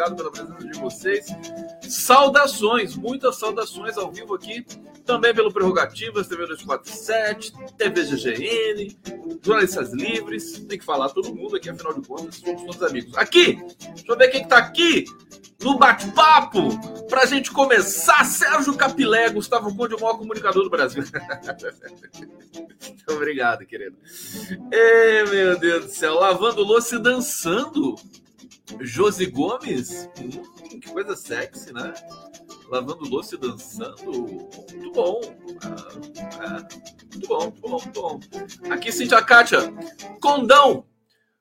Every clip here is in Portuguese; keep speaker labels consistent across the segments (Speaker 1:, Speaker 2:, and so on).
Speaker 1: Obrigado pela presença de vocês. Saudações, muitas saudações ao vivo aqui, também pelo Prerrogativas, TV 247, TV GGN, Jornalistas Livres. Tem que falar todo mundo aqui, afinal de contas, somos todos amigos. Aqui, deixa eu ver quem está aqui no bate-papo, para a gente começar. Sérgio Capilé, Gustavo Conde, o maior comunicador do Brasil. Obrigado, querido. Ei, meu Deus do céu, lavando louça e dançando. Josi Gomes, hum, que coisa sexy, né? Lavando louça e dançando. Muito bom. Ah, é, muito bom, muito bom, muito bom. Aqui, Cintia Kátia. Condão.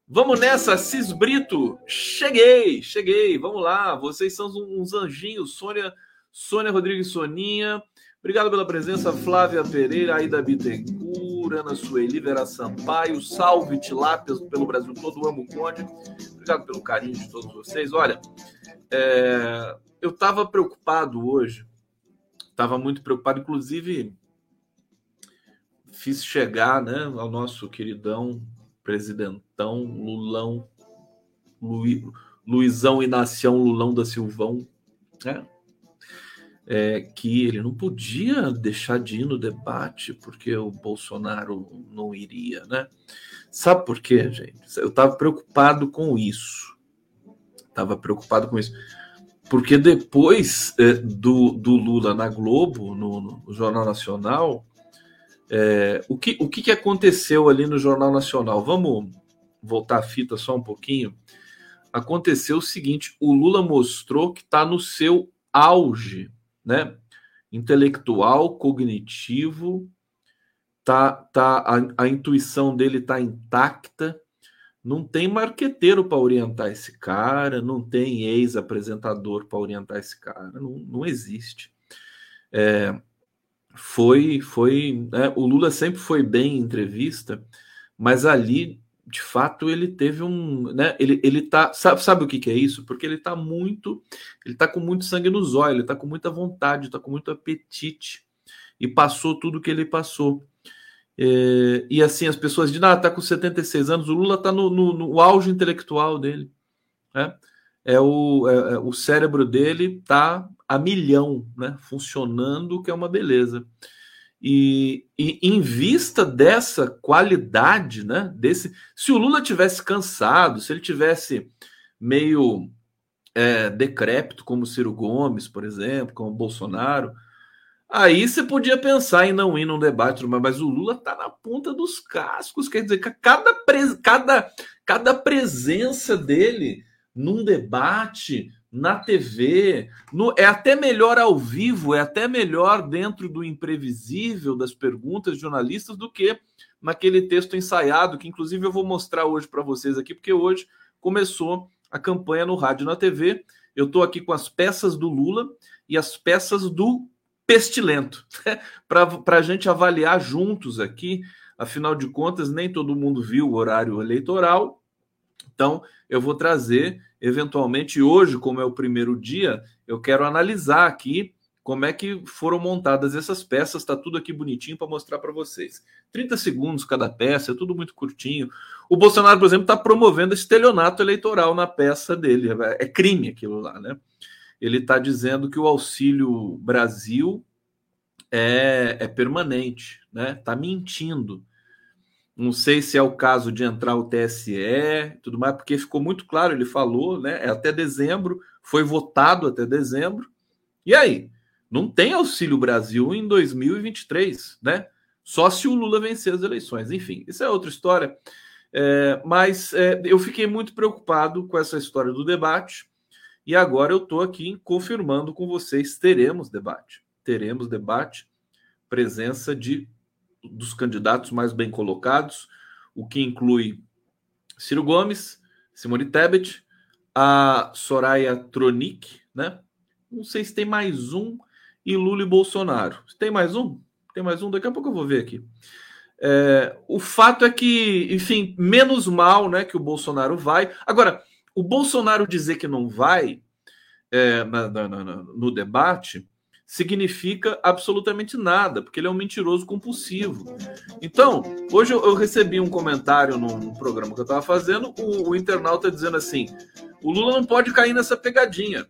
Speaker 1: Vamos nessa, Cis Brito. Cheguei, cheguei. Vamos lá. Vocês são uns anjinhos. Sônia, Sônia Rodrigues Soninha. Obrigado pela presença, Flávia Pereira, Aida Bittencourt, Ana Sueli, Vera Sampaio, salve Tilápias pelo Brasil todo, amo Conde. Obrigado pelo carinho de todos vocês. Olha, é, eu estava preocupado hoje, estava muito preocupado, inclusive fiz chegar né, ao nosso queridão presidentão Lulão, Lu, Luizão Inacião Lulão da Silvão, né? É, que ele não podia deixar de ir no debate porque o Bolsonaro não iria, né? Sabe por quê, gente? Eu estava preocupado com isso. Estava preocupado com isso. Porque depois é, do, do Lula na Globo, no, no Jornal Nacional, é, o, que, o que, aconteceu ali no Jornal Nacional? Vamos voltar a fita só um pouquinho. Aconteceu o seguinte: o Lula mostrou que está no seu auge né? Intelectual, cognitivo, tá, tá a, a intuição dele tá intacta. Não tem marqueteiro para orientar esse cara, não tem ex-apresentador para orientar esse cara, não, não existe. É, foi, foi, né? o Lula sempre foi bem em entrevista, mas ali de fato ele teve um, né, ele, ele tá, sabe, sabe o que, que é isso? Porque ele tá muito, ele tá com muito sangue nos olhos, ele tá com muita vontade, tá com muito apetite e passou tudo que ele passou. É, e assim, as pessoas dizem, ah, tá com 76 anos, o Lula tá no, no, no auge intelectual dele, né? É o, é, é, o cérebro dele tá a milhão, né? Funcionando, que é uma beleza. E, e, em vista dessa qualidade, né? Desse, se o Lula tivesse cansado, se ele tivesse meio é, decrépito, como Ciro Gomes, por exemplo, como Bolsonaro, aí você podia pensar em não ir num debate, mas o Lula está na ponta dos cascos, quer dizer, cada, cada, cada presença dele num debate na TV, no, é até melhor ao vivo, é até melhor dentro do imprevisível das perguntas de jornalistas do que naquele texto ensaiado, que inclusive eu vou mostrar hoje para vocês aqui, porque hoje começou a campanha no rádio na TV. Eu estou aqui com as peças do Lula e as peças do Pestilento, para a gente avaliar juntos aqui. Afinal de contas, nem todo mundo viu o horário eleitoral, então eu vou trazer eventualmente hoje, como é o primeiro dia, eu quero analisar aqui como é que foram montadas essas peças. Está tudo aqui bonitinho para mostrar para vocês. 30 segundos cada peça, é tudo muito curtinho. O Bolsonaro, por exemplo, está promovendo estelionato eleitoral na peça dele. É crime aquilo lá, né? Ele está dizendo que o Auxílio Brasil é, é permanente, né? Está mentindo. Não sei se é o caso de entrar o TSE tudo mais, porque ficou muito claro, ele falou, né? É até dezembro, foi votado até dezembro. E aí? Não tem Auxílio Brasil em 2023, né? Só se o Lula vencer as eleições. Enfim, isso é outra história. É, mas é, eu fiquei muito preocupado com essa história do debate. E agora eu estou aqui confirmando com vocês: teremos debate. Teremos debate, presença de dos candidatos mais bem colocados, o que inclui Ciro Gomes, Simone Tebet, a Soraya Tronic, né? Não sei se tem mais um, e Lula e Bolsonaro. Tem mais um? Tem mais um? Daqui a pouco eu vou ver aqui. É, o fato é que, enfim, menos mal né, que o Bolsonaro vai. Agora, o Bolsonaro dizer que não vai é, na, na, na, no debate significa absolutamente nada, porque ele é um mentiroso compulsivo. Então, hoje eu, recebi um comentário num programa que eu estava fazendo, o, o internauta dizendo assim: o Lula não pode cair nessa pegadinha.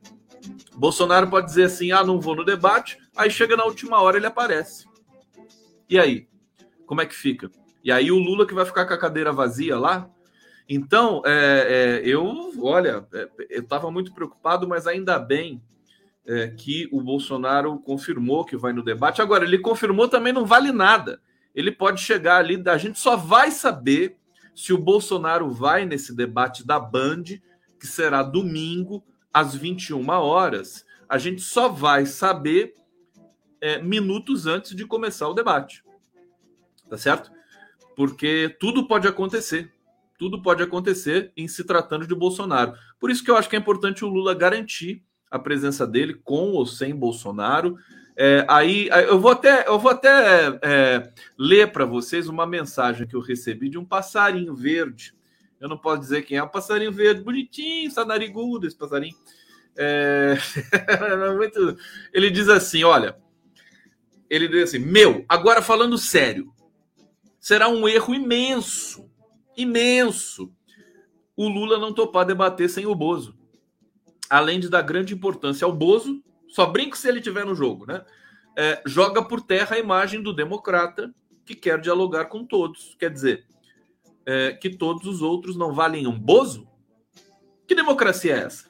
Speaker 1: Bolsonaro pode dizer assim: ah, não vou no debate, aí chega na última hora ele aparece. E aí? Como é que fica? E aí o Lula que vai ficar com a cadeira vazia lá? Então, é, é, eu, olha, é, eu estava muito preocupado, mas ainda bem é, que o Bolsonaro confirmou que vai no debate. Agora, ele confirmou também não vale nada. Ele pode chegar ali, a gente só vai saber se o Bolsonaro vai nesse debate da Band, que será domingo, às 21 horas. A gente só vai saber é, minutos antes de começar o debate. Tá certo? Porque tudo pode acontecer. Tudo pode acontecer em se tratando de Bolsonaro. Por isso que eu acho que é importante o Lula garantir a presença dele com ou sem Bolsonaro. É, aí eu vou até, eu vou até é, ler para vocês uma mensagem que eu recebi de um passarinho verde. Eu não posso dizer quem é, um passarinho verde, bonitinho, está narigudo esse passarinho. É... Muito... Ele diz assim: olha, ele diz assim, meu, agora falando sério, será um erro imenso, imenso, o Lula não topar debater sem o Bozo além de dar grande importância ao Bozo, só brinco se ele tiver no jogo, né? É, joga por terra a imagem do democrata que quer dialogar com todos. Quer dizer, é, que todos os outros não valem um Bozo? Que democracia é essa?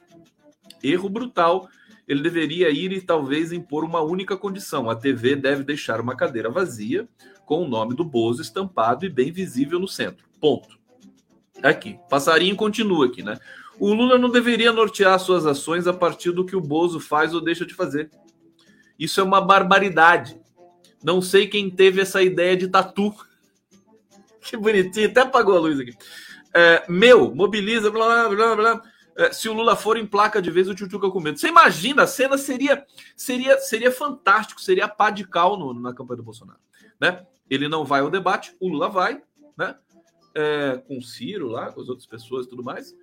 Speaker 1: Erro brutal. Ele deveria ir e talvez impor uma única condição: a TV deve deixar uma cadeira vazia com o nome do Bozo estampado e bem visível no centro. Ponto. Aqui. Passarinho continua aqui, né? O Lula não deveria nortear suas ações a partir do que o Bozo faz ou deixa de fazer. Isso é uma barbaridade. Não sei quem teve essa ideia de tatu. Que bonitinho, até apagou a luz aqui. É, meu, mobiliza, blá, blá, blá. É, se o Lula for em placa de vez, o Tchutchuca com medo. Você imagina, a cena seria seria seria fantástico, seria pá de cal no, na campanha do Bolsonaro. Né? Ele não vai ao debate, o Lula vai, né? É, com o Ciro lá, com as outras pessoas e tudo mais.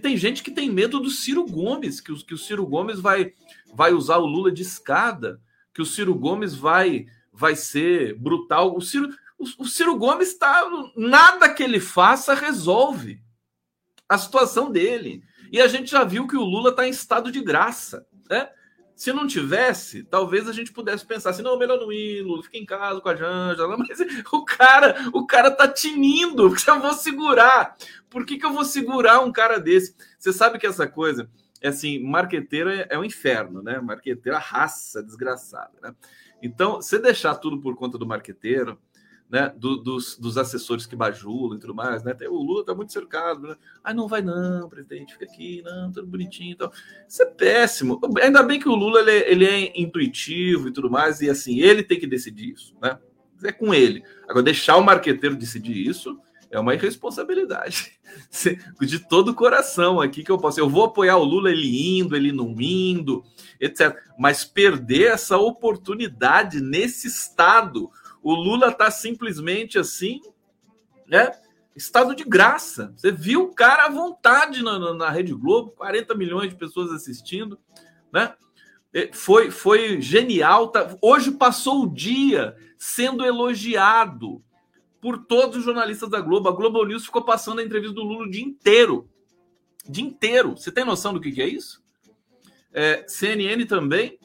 Speaker 1: Tem gente que tem medo do Ciro Gomes, que o, que o Ciro Gomes vai, vai usar o Lula de escada, que o Ciro Gomes vai, vai ser brutal. O Ciro, o, o Ciro Gomes está. Nada que ele faça resolve a situação dele. E a gente já viu que o Lula está em estado de graça. Né? Se não tivesse, talvez a gente pudesse pensar assim, não, melhor não ir, Lula, fica em casa com a Janja, mas o cara, o cara tá tinindo, que eu vou segurar. Por que, que eu vou segurar um cara desse? Você sabe que essa coisa, é assim, marqueteiro é, é um inferno, né? Marqueteiro, a raça desgraçada, né? Então, você deixar tudo por conta do marqueteiro, né, do, dos, dos, assessores que bajulam e tudo mais, né? O Lula tá muito cercado, né? Ah, não vai não, presidente, fica aqui, não, tudo bonitinho e tal. Isso é péssimo. Ainda bem que o Lula ele, é, ele é intuitivo e tudo mais, e assim, ele tem que decidir isso, né? É com ele. Agora, deixar o marqueteiro decidir isso é uma irresponsabilidade. De todo o coração aqui que eu posso. Eu vou apoiar o Lula ele indo, ele não indo, etc. Mas perder essa oportunidade nesse estado o Lula está simplesmente assim, né? Estado de graça. Você viu o cara à vontade na, na, na Rede Globo, 40 milhões de pessoas assistindo, né? Foi, foi genial. Tá? Hoje passou o dia sendo elogiado por todos os jornalistas da Globo. A Globo News ficou passando a entrevista do Lula o dia inteiro. Dia inteiro. Você tem noção do que, que é isso? É, CNN também.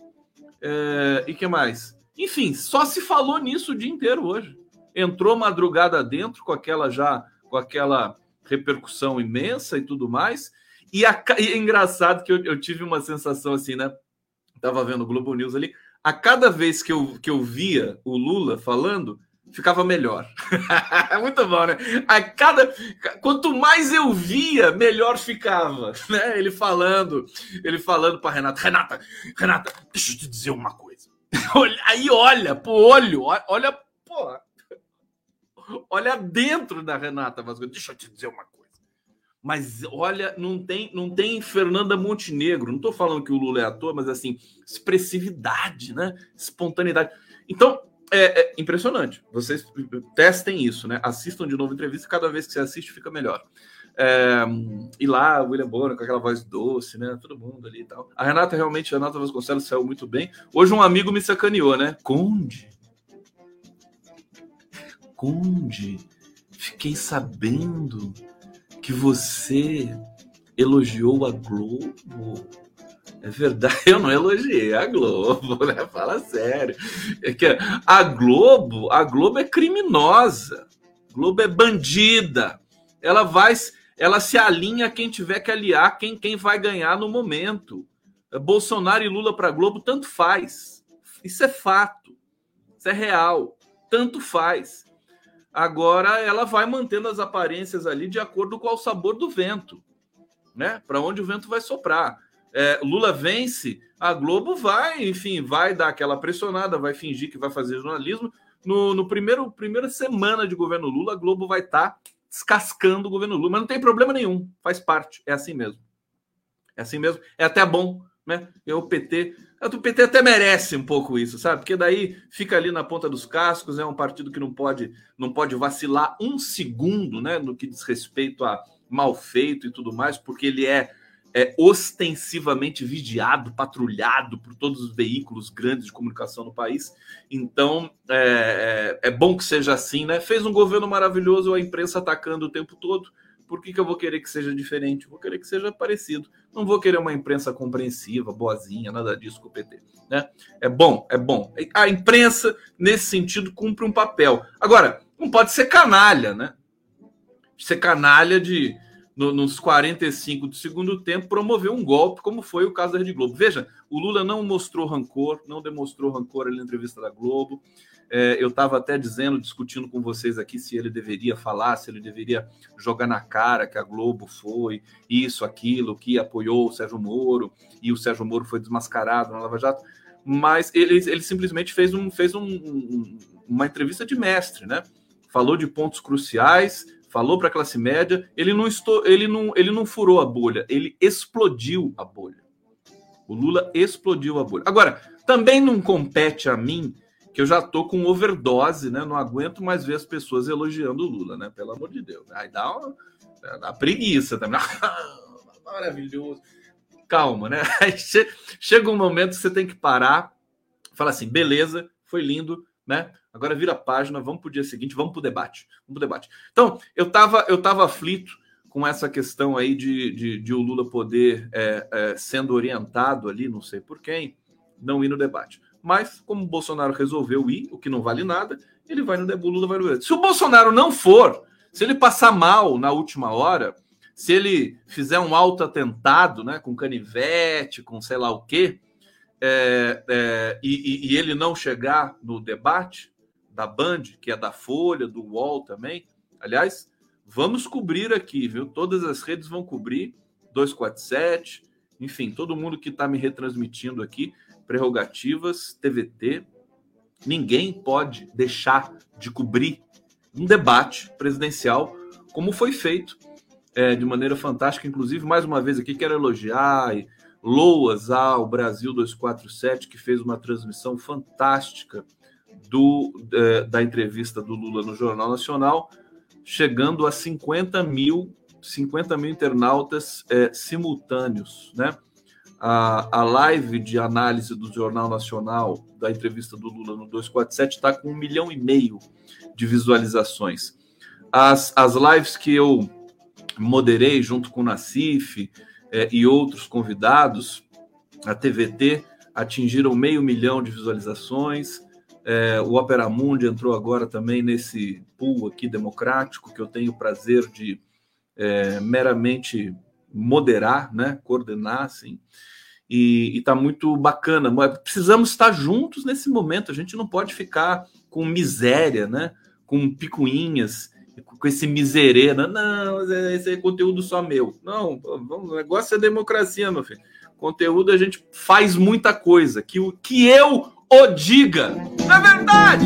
Speaker 1: É, e que mais? Enfim, só se falou nisso o dia inteiro hoje. Entrou madrugada dentro com aquela já com aquela repercussão imensa e tudo mais. E, a, e é engraçado que eu, eu, tive uma sensação assim, né? Tava vendo o Globo News ali. A cada vez que eu, que eu via o Lula falando, ficava melhor. É muito bom, né? A cada quanto mais eu via, melhor ficava, né? Ele falando, ele falando para Renata, Renata, Renata, deixa eu te dizer uma coisa. Aí olha pro olho, olha, pô, olha dentro da Renata Vasconcelos. Deixa eu te dizer uma coisa. Mas olha, não tem, não tem Fernanda Montenegro. Não estou falando que o Lula é ator, mas assim, expressividade, né? Espontaneidade. Então, é, é, impressionante. Vocês testem isso, né? Assistam de novo a entrevista, cada vez que você assiste fica melhor. É, e lá, William Bonner com aquela voz doce, né? Todo mundo ali e tal. A Renata realmente, a Renata Vasconcelos saiu muito bem. Hoje um amigo me sacaneou, né? Conde. Conde, fiquei sabendo que você elogiou a Globo. É verdade, eu não elogiei a Globo, né? Fala sério. É que a Globo, a Globo é criminosa. A Globo é bandida. Ela vai, ela se alinha a quem tiver que aliar, quem, quem vai ganhar no momento. Bolsonaro e Lula para Globo tanto faz. Isso é fato. Isso é real. Tanto faz. Agora ela vai mantendo as aparências ali de acordo com o sabor do vento, né? Para onde o vento vai soprar. É, Lula vence, a Globo vai, enfim, vai dar aquela pressionada, vai fingir que vai fazer jornalismo. No, no primeiro primeira semana de governo Lula, a Globo vai estar tá descascando o governo Lula, mas não tem problema nenhum, faz parte, é assim mesmo. É assim mesmo, é até bom, né? E o PT, o PT até merece um pouco isso, sabe? Porque daí fica ali na ponta dos cascos, é um partido que não pode não pode vacilar um segundo, né, no que diz respeito a mal feito e tudo mais, porque ele é é, ostensivamente vigiado, patrulhado por todos os veículos grandes de comunicação no país. Então, é, é, é, bom que seja assim, né? Fez um governo maravilhoso, a imprensa atacando o tempo todo. Por que, que eu vou querer que seja diferente? Vou querer que seja parecido. Não vou querer uma imprensa compreensiva, boazinha, nada disso com o PT. Né? É bom, é bom. A imprensa, nesse sentido, cumpre um papel. Agora, não pode ser canalha, né? Ser canalha de no, nos 45 do segundo tempo, promoveu um golpe, como foi o caso da Rede Globo. Veja, o Lula não mostrou rancor, não demonstrou rancor ali na entrevista da Globo. É, eu estava até dizendo, discutindo com vocês aqui se ele deveria falar, se ele deveria jogar na cara que a Globo foi isso, aquilo, que apoiou o Sérgio Moro e o Sérgio Moro foi desmascarado na Lava Jato. Mas ele, ele simplesmente fez, um, fez um, um, uma entrevista de mestre, né? Falou de pontos cruciais, falou para a classe média, ele não, estou, ele, não, ele não furou a bolha, ele explodiu a bolha. O Lula explodiu a bolha. Agora, também não compete a mim, que eu já tô com overdose, né? Não aguento mais ver as pessoas elogiando o Lula, né? Pelo amor de Deus. Aí dá uma, dá preguiça também. Maravilhoso. Calma, né? Aí chega um momento que você tem que parar, falar assim, beleza, foi lindo, né? Agora vira a página, vamos para o dia seguinte, vamos para o debate. Vamos pro debate. Então, eu estava eu tava aflito com essa questão aí de, de, de o Lula poder, é, é, sendo orientado ali, não sei por quem, não ir no debate. Mas, como o Bolsonaro resolveu ir, o que não vale nada, ele vai no debate, o Lula vai no debate. Se o Bolsonaro não for, se ele passar mal na última hora, se ele fizer um alto atentado, né, com canivete, com sei lá o quê, é, é, e, e, ele não chegar no debate, da Band, que é da Folha, do UOL também. Aliás, vamos cobrir aqui, viu? Todas as redes vão cobrir 247, enfim, todo mundo que está me retransmitindo aqui, prerrogativas, TVT. Ninguém pode deixar de cobrir um debate presidencial, como foi feito é, de maneira fantástica. Inclusive, mais uma vez aqui, quero elogiar e loas ao Brasil 247, que fez uma transmissão fantástica do, é, da entrevista do Lula no Jornal Nacional, chegando a 50 mil, 50 mil internautas é, simultâneos, né? A, a live de análise do Jornal Nacional da entrevista do Lula no 247 está com um milhão e meio de visualizações. As, as lives que eu moderei junto com o Nacif é, e outros convidados, a TVT, atingiram meio milhão de visualizações. É, o Opera Mundi entrou agora também nesse pool aqui democrático que eu tenho o prazer de é, meramente moderar, né, coordenar, assim, e está muito bacana. Precisamos estar juntos nesse momento. A gente não pode ficar com miséria, né, com picuinhas, com esse miserena. Não, esse é conteúdo só meu. Não, o negócio é democracia, meu filho. Conteúdo a gente faz muita coisa. Que o que eu o diga. É verdade?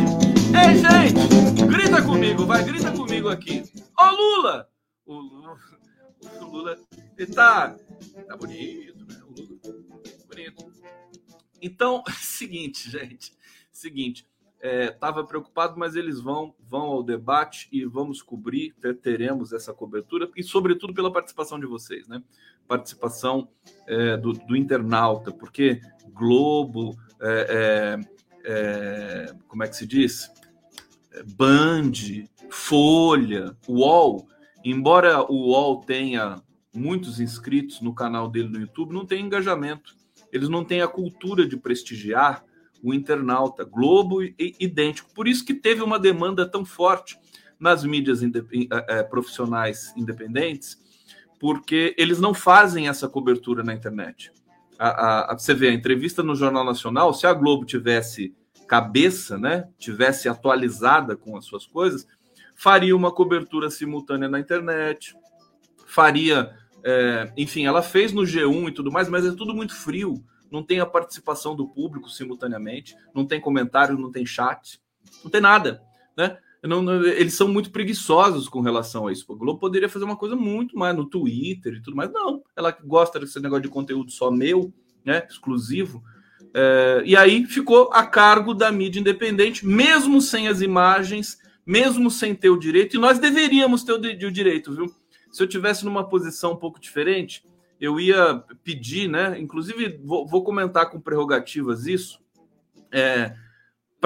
Speaker 1: Ei, gente, grita comigo, vai, grita comigo aqui. Ô, Lula! O, Lula, o Lula, ele tá, tá bonito, né? O Lula, bonito. Então, seguinte, gente, seguinte, estava é, preocupado, mas eles vão, vão ao debate e vamos cobrir, teremos essa cobertura, e sobretudo pela participação de vocês, né? Participação é, do, do, internauta, porque Globo, é, é, é como é que se diz? Band, Folha, UOL, embora o UOL tenha muitos inscritos no canal dele no YouTube, não tem engajamento. Eles não têm a cultura de prestigiar o internauta. Globo idêntico. Por isso que teve uma demanda tão forte nas mídias é, profissionais independentes, porque eles não fazem essa cobertura na internet. A, a, a, você vê a entrevista no Jornal Nacional, se a Globo tivesse cabeça, né, tivesse atualizada com as suas coisas, faria uma cobertura simultânea na internet, faria, é, enfim, ela fez no G1 e tudo mais, mas é tudo muito frio, não tem a participação do público simultaneamente, não tem comentário, não tem chat, não tem nada, né? Não, eles são muito preguiçosos com relação a isso. O Globo poderia fazer uma coisa muito mais no Twitter e tudo mais. Não, ela gosta desse negócio de conteúdo só meu, né, exclusivo. É, e aí ficou a cargo da mídia independente, mesmo sem as imagens, mesmo sem ter o direito, e nós deveríamos ter o, direito, viu? Se eu tivesse numa posição um pouco diferente, eu ia pedir, né? Inclusive, vou, vou comentar com prerrogativas isso, é,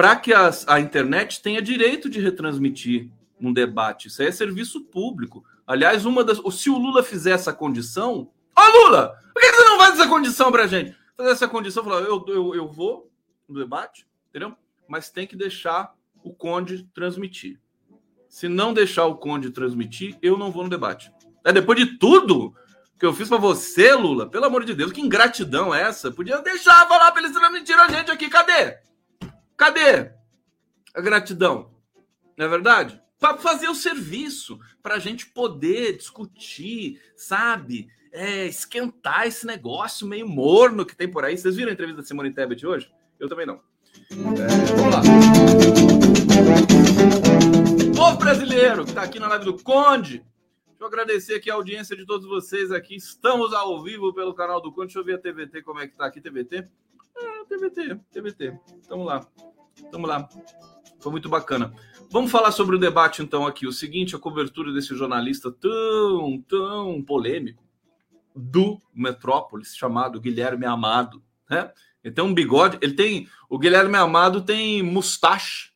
Speaker 1: para que as, a internet tenha direito de retransmitir um debate. Isso aí é serviço público. Aliás, uma das. Se o Lula fizer essa condição. Ô, Lula! Por que você não faz essa condição pra gente? Fazer essa condição, falar, eu, eu, eu vou no debate, entendeu? Mas tem que deixar o Conde transmitir. Se não deixar o Conde transmitir, eu não vou no debate. É depois de tudo que eu fiz para você, Lula, pelo amor de Deus, que ingratidão é essa? Podia deixar falar para eles transmitirem a gente aqui. Cadê? Cadê a gratidão? Não é verdade? Para fazer o serviço, para a gente poder discutir, sabe? É, esquentar esse negócio meio morno que tem por aí. Vocês viram a entrevista da Simone Tebet hoje? Eu também não. É, vamos lá. Povo brasileiro que está aqui na live do Conde. Deixa eu agradecer aqui a audiência de todos vocês aqui. Estamos ao vivo pelo canal do Conde. Deixa eu ver a TVT, como é que tá aqui, TVT. É, TVT, TVT. Tamo lá. Tamo lá. Foi muito bacana. Vamos falar sobre o debate, então, aqui. O seguinte, a cobertura desse jornalista tão, tão polêmico do Metrópolis, chamado Guilherme Amado, né? Ele tem um bigode, ele tem. O Guilherme Amado tem mustache,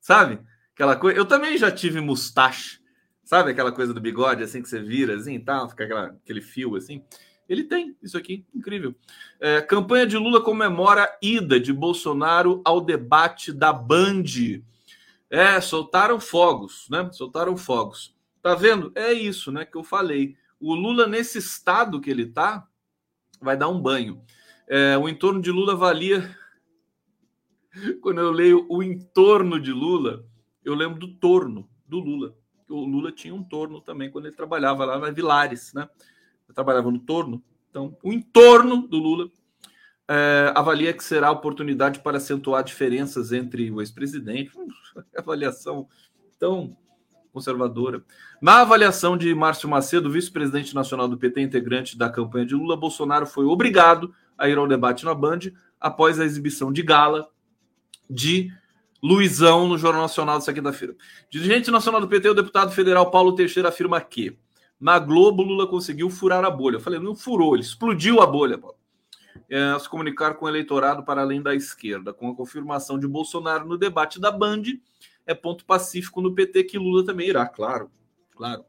Speaker 1: sabe? Aquela coisa. Eu também já tive mustache, sabe? Aquela coisa do bigode assim que você vira, assim e tal, fica aquela, aquele fio assim. Ele tem isso aqui, incrível. É, campanha de Lula comemora ida de Bolsonaro ao debate da Band. É, soltaram fogos, né? Soltaram fogos. Tá vendo? É isso, né? Que eu falei. O Lula, nesse estado que ele tá, vai dar um banho. É, o entorno de Lula valia. Quando eu leio o entorno de Lula, eu lembro do torno do Lula. O Lula tinha um torno também quando ele trabalhava lá na Vilares, né? Eu trabalhava no torno. Então, o entorno do Lula é, avalia que será oportunidade para acentuar diferenças entre o ex-presidente. Avaliação tão conservadora. Na avaliação de Márcio Macedo, vice-presidente nacional do PT, integrante da campanha de Lula, Bolsonaro foi obrigado a ir ao debate na Band após a exibição de gala de Luizão no Jornal Nacional dessa quinta-feira. Dirigente nacional do PT, o deputado federal Paulo Teixeira afirma que na Globo Lula conseguiu furar a bolha. Eu falei, não furou, ele explodiu a bolha. É, se comunicar com o eleitorado para além da esquerda. Com a confirmação de Bolsonaro no debate da Band, é ponto pacífico no PT que Lula também irá, claro. claro.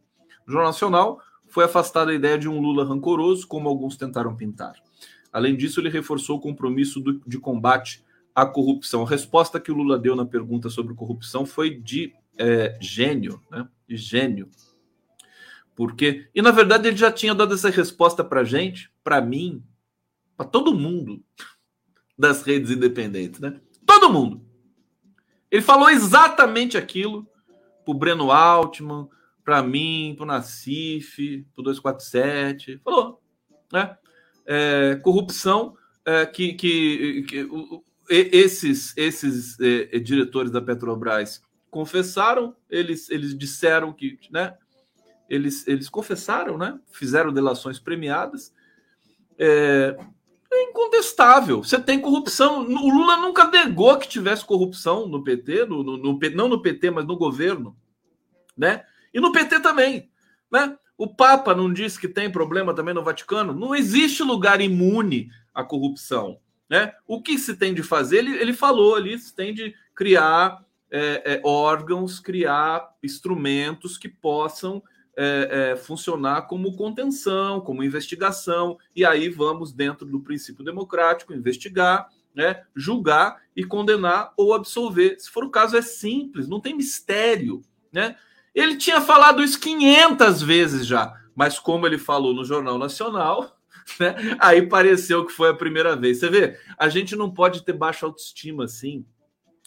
Speaker 1: No Jornal Nacional, foi afastada a ideia de um Lula rancoroso, como alguns tentaram pintar. Além disso, ele reforçou o compromisso do, de combate à corrupção. A resposta que o Lula deu na pergunta sobre corrupção foi de é, gênio, né? De gênio. Porque, e na verdade ele já tinha dado essa resposta para gente, para mim, para todo mundo das redes independentes, né? Todo mundo. Ele falou exatamente aquilo para o Breno Altman, para mim, para o Nassif, para o 247. Falou, né? é, corrupção é, que, que, que o, esses, esses é, é, diretores da Petrobras confessaram, eles, eles disseram que, né, eles, eles confessaram, né, fizeram delações premiadas, é, é incontestável. Você tem corrupção. O Lula nunca negou que tivesse corrupção no PT, no, no, no, não no PT, mas no governo, né? E no PT também, né? O Papa não disse que tem problema também no Vaticano. Não existe lugar imune à corrupção, né? O que se tem de fazer? Ele, ele falou ali, se tem de criar é, é, órgãos, criar instrumentos que possam é, é, funcionar como contenção, como investigação, e aí vamos, dentro do princípio democrático, investigar, né, julgar e condenar ou absolver. Se for o caso, é simples, não tem mistério. Né? Ele tinha falado isso 500 vezes já, mas como ele falou no Jornal Nacional, né, aí pareceu que foi a primeira vez. Você vê, a gente não pode ter baixa autoestima assim,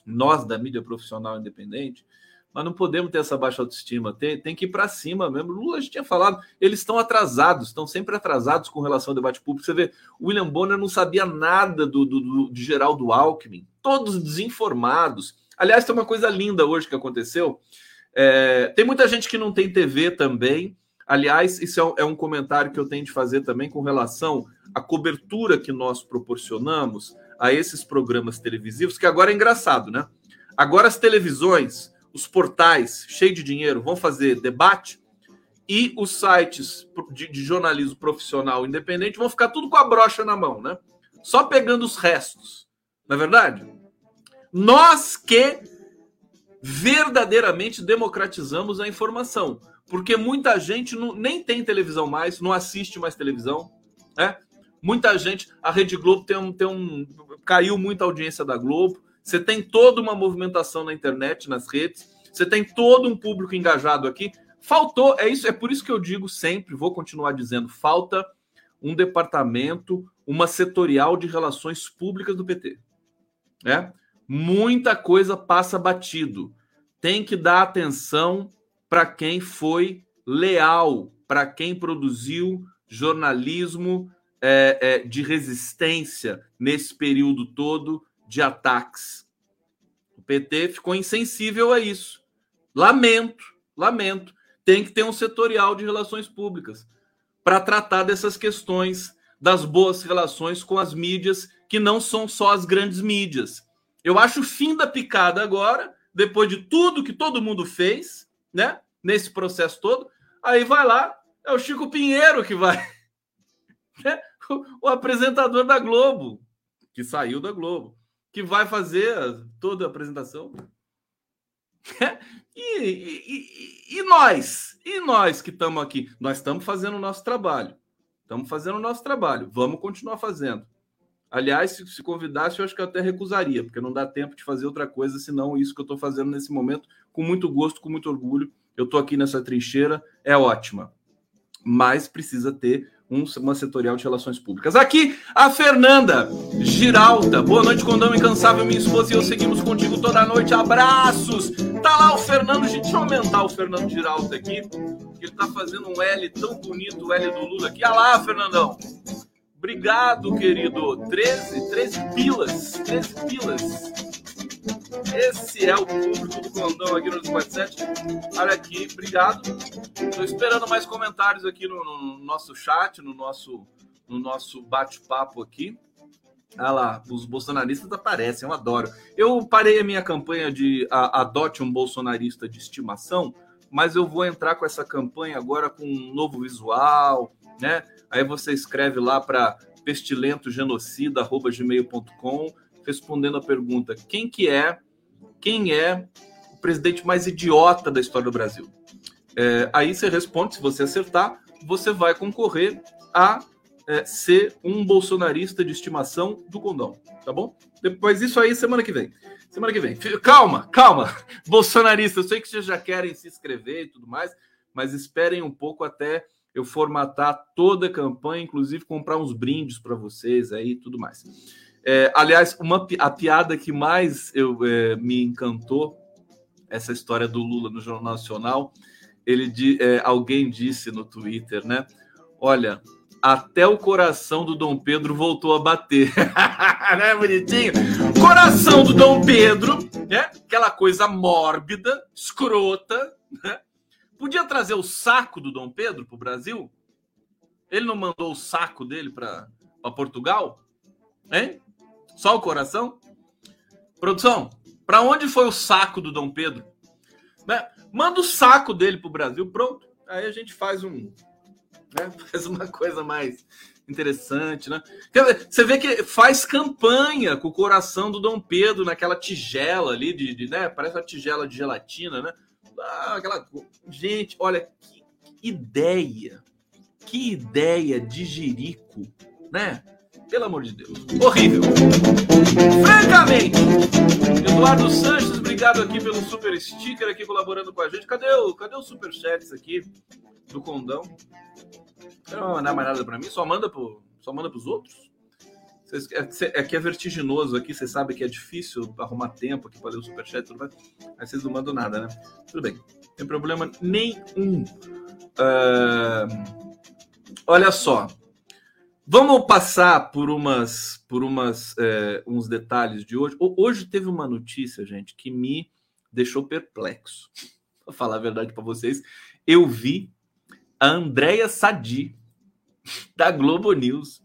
Speaker 1: nós da mídia profissional independente, mas não podemos ter essa baixa autoestima. Tem, tem que ir para cima mesmo. Lula, a gente tinha falado, eles estão atrasados, estão sempre atrasados com relação ao debate público. Você vê, William Bonner não sabia nada do, do, do, de Geraldo Alckmin, todos desinformados. Aliás, tem uma coisa linda hoje que aconteceu. É, tem muita gente que não tem TV também. Aliás, isso é um, é um comentário que eu tenho de fazer também com relação à cobertura que nós proporcionamos a esses programas televisivos, que agora é engraçado, né? Agora as televisões os portais cheios de dinheiro vão fazer debate e os sites de, de, jornalismo profissional independente vão ficar tudo com a brocha na mão, né? Só pegando os restos. Não é verdade? Nós que verdadeiramente democratizamos a informação, porque muita gente não, nem tem televisão mais, não assiste mais televisão, né? Muita gente, a Rede Globo tem um, tem um caiu muita audiência da Globo. Você tem toda uma movimentação na internet, nas redes, você tem todo um público engajado aqui. Faltou, é isso, é por isso que eu digo sempre, vou continuar dizendo, falta um departamento, uma setorial de relações públicas do PT. Né? Muita coisa passa batido. Tem que dar atenção para quem foi leal, para quem produziu jornalismo é, é, de resistência nesse período todo de ataques. O PT ficou insensível a isso. Lamento, lamento. Tem que ter um setorial de relações públicas para tratar dessas questões das boas relações com as mídias, que não são só as grandes mídias. Eu acho fim da picada agora, depois de tudo que todo mundo fez, né? Nesse processo todo. Aí vai lá, é o Chico Pinheiro que vai. Né? o apresentador da Globo, que saiu da Globo que vai fazer toda a apresentação. e, e, e, nós? E nós que estamos aqui? Nós estamos fazendo o nosso trabalho. Estamos fazendo o nosso trabalho. Vamos continuar fazendo. Aliás, se, se convidasse, eu acho que eu até recusaria, porque não dá tempo de fazer outra coisa senão isso que eu estou fazendo nesse momento, com muito gosto, com muito orgulho. Eu estou aqui nessa trincheira, é ótima. Mas precisa ter um, uma setorial de relações públicas. Aqui, a Fernanda Giralda. Boa noite, Condão Incansável, minha esposa e eu seguimos contigo toda noite. Abraços! Tá lá o Fernando, deixa eu aumentar o Fernando Giralda aqui. Ele tá fazendo um L tão bonito, o L do Lula aqui. Olha lá, Fernandão. Obrigado, querido. 13, 13 pilas. 13 pilas. Esse é o público do Condão aqui no 47. Olha aqui, obrigado. Estou esperando mais comentários aqui no, no, nosso chat, no nosso, no nosso bate-papo aqui. Ah lá, os bolsonaristas aparecem, eu adoro. Eu parei a minha campanha de a, adote um bolsonarista de estimação, mas eu vou entrar com essa campanha agora com um novo visual, né? Aí você escreve lá para pestilentogenocida@gmail.com respondendo a pergunta: quem que é quem é o presidente mais idiota da história do Brasil? É, aí você responde, se você acertar, você vai concorrer a é, ser um bolsonarista de estimação do condão, tá bom? Depois isso aí semana que vem. Semana que vem. Calma, calma, bolsonarista. Eu sei que vocês já querem se inscrever e tudo mais, mas esperem um pouco até eu formatar toda a campanha, inclusive comprar uns brindes para vocês aí e tudo mais. É, aliás, uma, a piada que mais eu, é, me encantou, essa história do Lula no Jornal Nacional, ele é, alguém disse no Twitter, né? Olha, até o coração do Dom Pedro voltou a bater. Não é bonitinho? Coração do Dom Pedro, né? Aquela coisa mórbida, escrota, né? Podia trazer o saco do Dom Pedro para o Brasil? Ele não mandou o saco dele para Portugal? Hein? Só o coração? Produção, para onde foi o saco do Dom Pedro? Né? Manda o saco dele pro Brasil, pronto. Aí a gente faz um, né? faz uma coisa mais interessante, né? Você vê que faz campanha com o coração do Dom Pedro naquela tigela ali de, de né? Parece uma tigela de gelatina, né? Ah, aquela gente, olha que ideia, que ideia de jirico, né? Pelo amor de Deus. Horrível. Francamente. Eduardo Sanches, obrigado aqui pelo super sticker aqui colaborando com a gente. Cadê o, cadê o super chats aqui do Condão? Você não vai mandar mais nada para mim? Só manda pro, só manda pros outros? É, é que é vertiginoso aqui, você sabe que é difícil arrumar tempo aqui para ler o superchat, tudo mais. Aí vocês não mandam nada, né? Tudo bem, não tem problema nenhum. Uh, olha só, Vamos passar por umas, por umas, é, uns detalhes de hoje. Hoje teve uma notícia, gente, que me deixou perplexo. Vou falar a verdade para vocês, eu vi a Andréia Sadi da Globo News.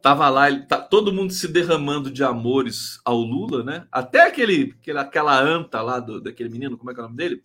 Speaker 1: Tava lá, ele, tá, todo mundo se derramando de amores ao Lula, né? Até aquele, aquele aquela anta lá do, daquele menino, como é que é o nome dele?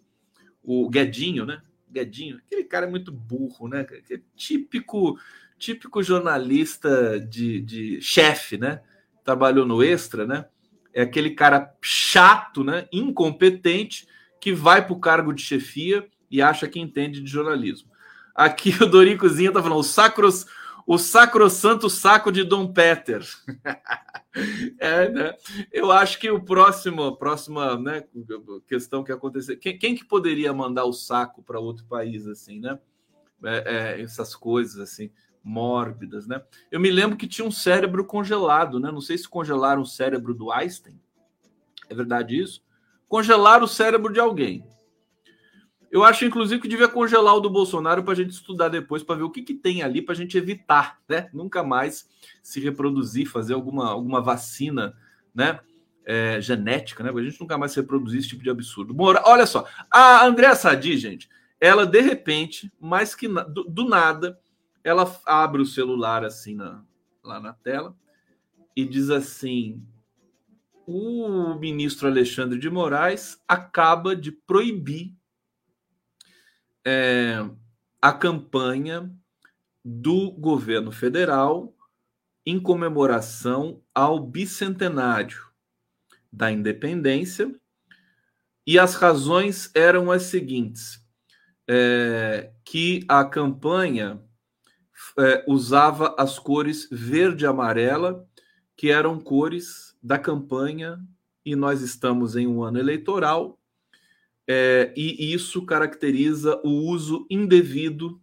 Speaker 1: O Guedinho, né? Guedinho. Aquele cara é muito burro, né? É típico típico jornalista de, de chefe, né? Trabalhou no Extra, né? É aquele cara chato, né? Incompetente que vai para o cargo de chefia e acha que entende de jornalismo. Aqui o Doricozinho tá falando o sacros, o sacrosanto saco de Dom Peter. é, né? Eu acho que o próximo, a próxima, né, questão que acontecer, quem, quem que poderia mandar o saco para outro país assim, né? É, é, essas coisas assim mórbidas, né? Eu me lembro que tinha um cérebro congelado, né? Não sei se congelaram o cérebro do Einstein. É verdade isso? Congelaram o cérebro de alguém. Eu acho, inclusive, que devia congelar o do Bolsonaro para a gente estudar depois, para ver o que, que tem ali para a gente evitar, né? Nunca mais se reproduzir, fazer alguma, alguma vacina, né? É, genética, né? Para a gente nunca mais reproduzir esse tipo de absurdo. Bom, olha só, a Andréa Sadi, gente, ela de repente, mais que do, do nada, ela abre o celular assim na, lá na tela e diz assim: o ministro Alexandre de Moraes acaba de proibir é, a campanha do governo federal em comemoração ao bicentenário da independência. E as razões eram as seguintes: é, que a campanha é, usava as cores verde e amarela, que eram cores da campanha, e nós estamos em um ano eleitoral, é, e isso caracteriza o uso indevido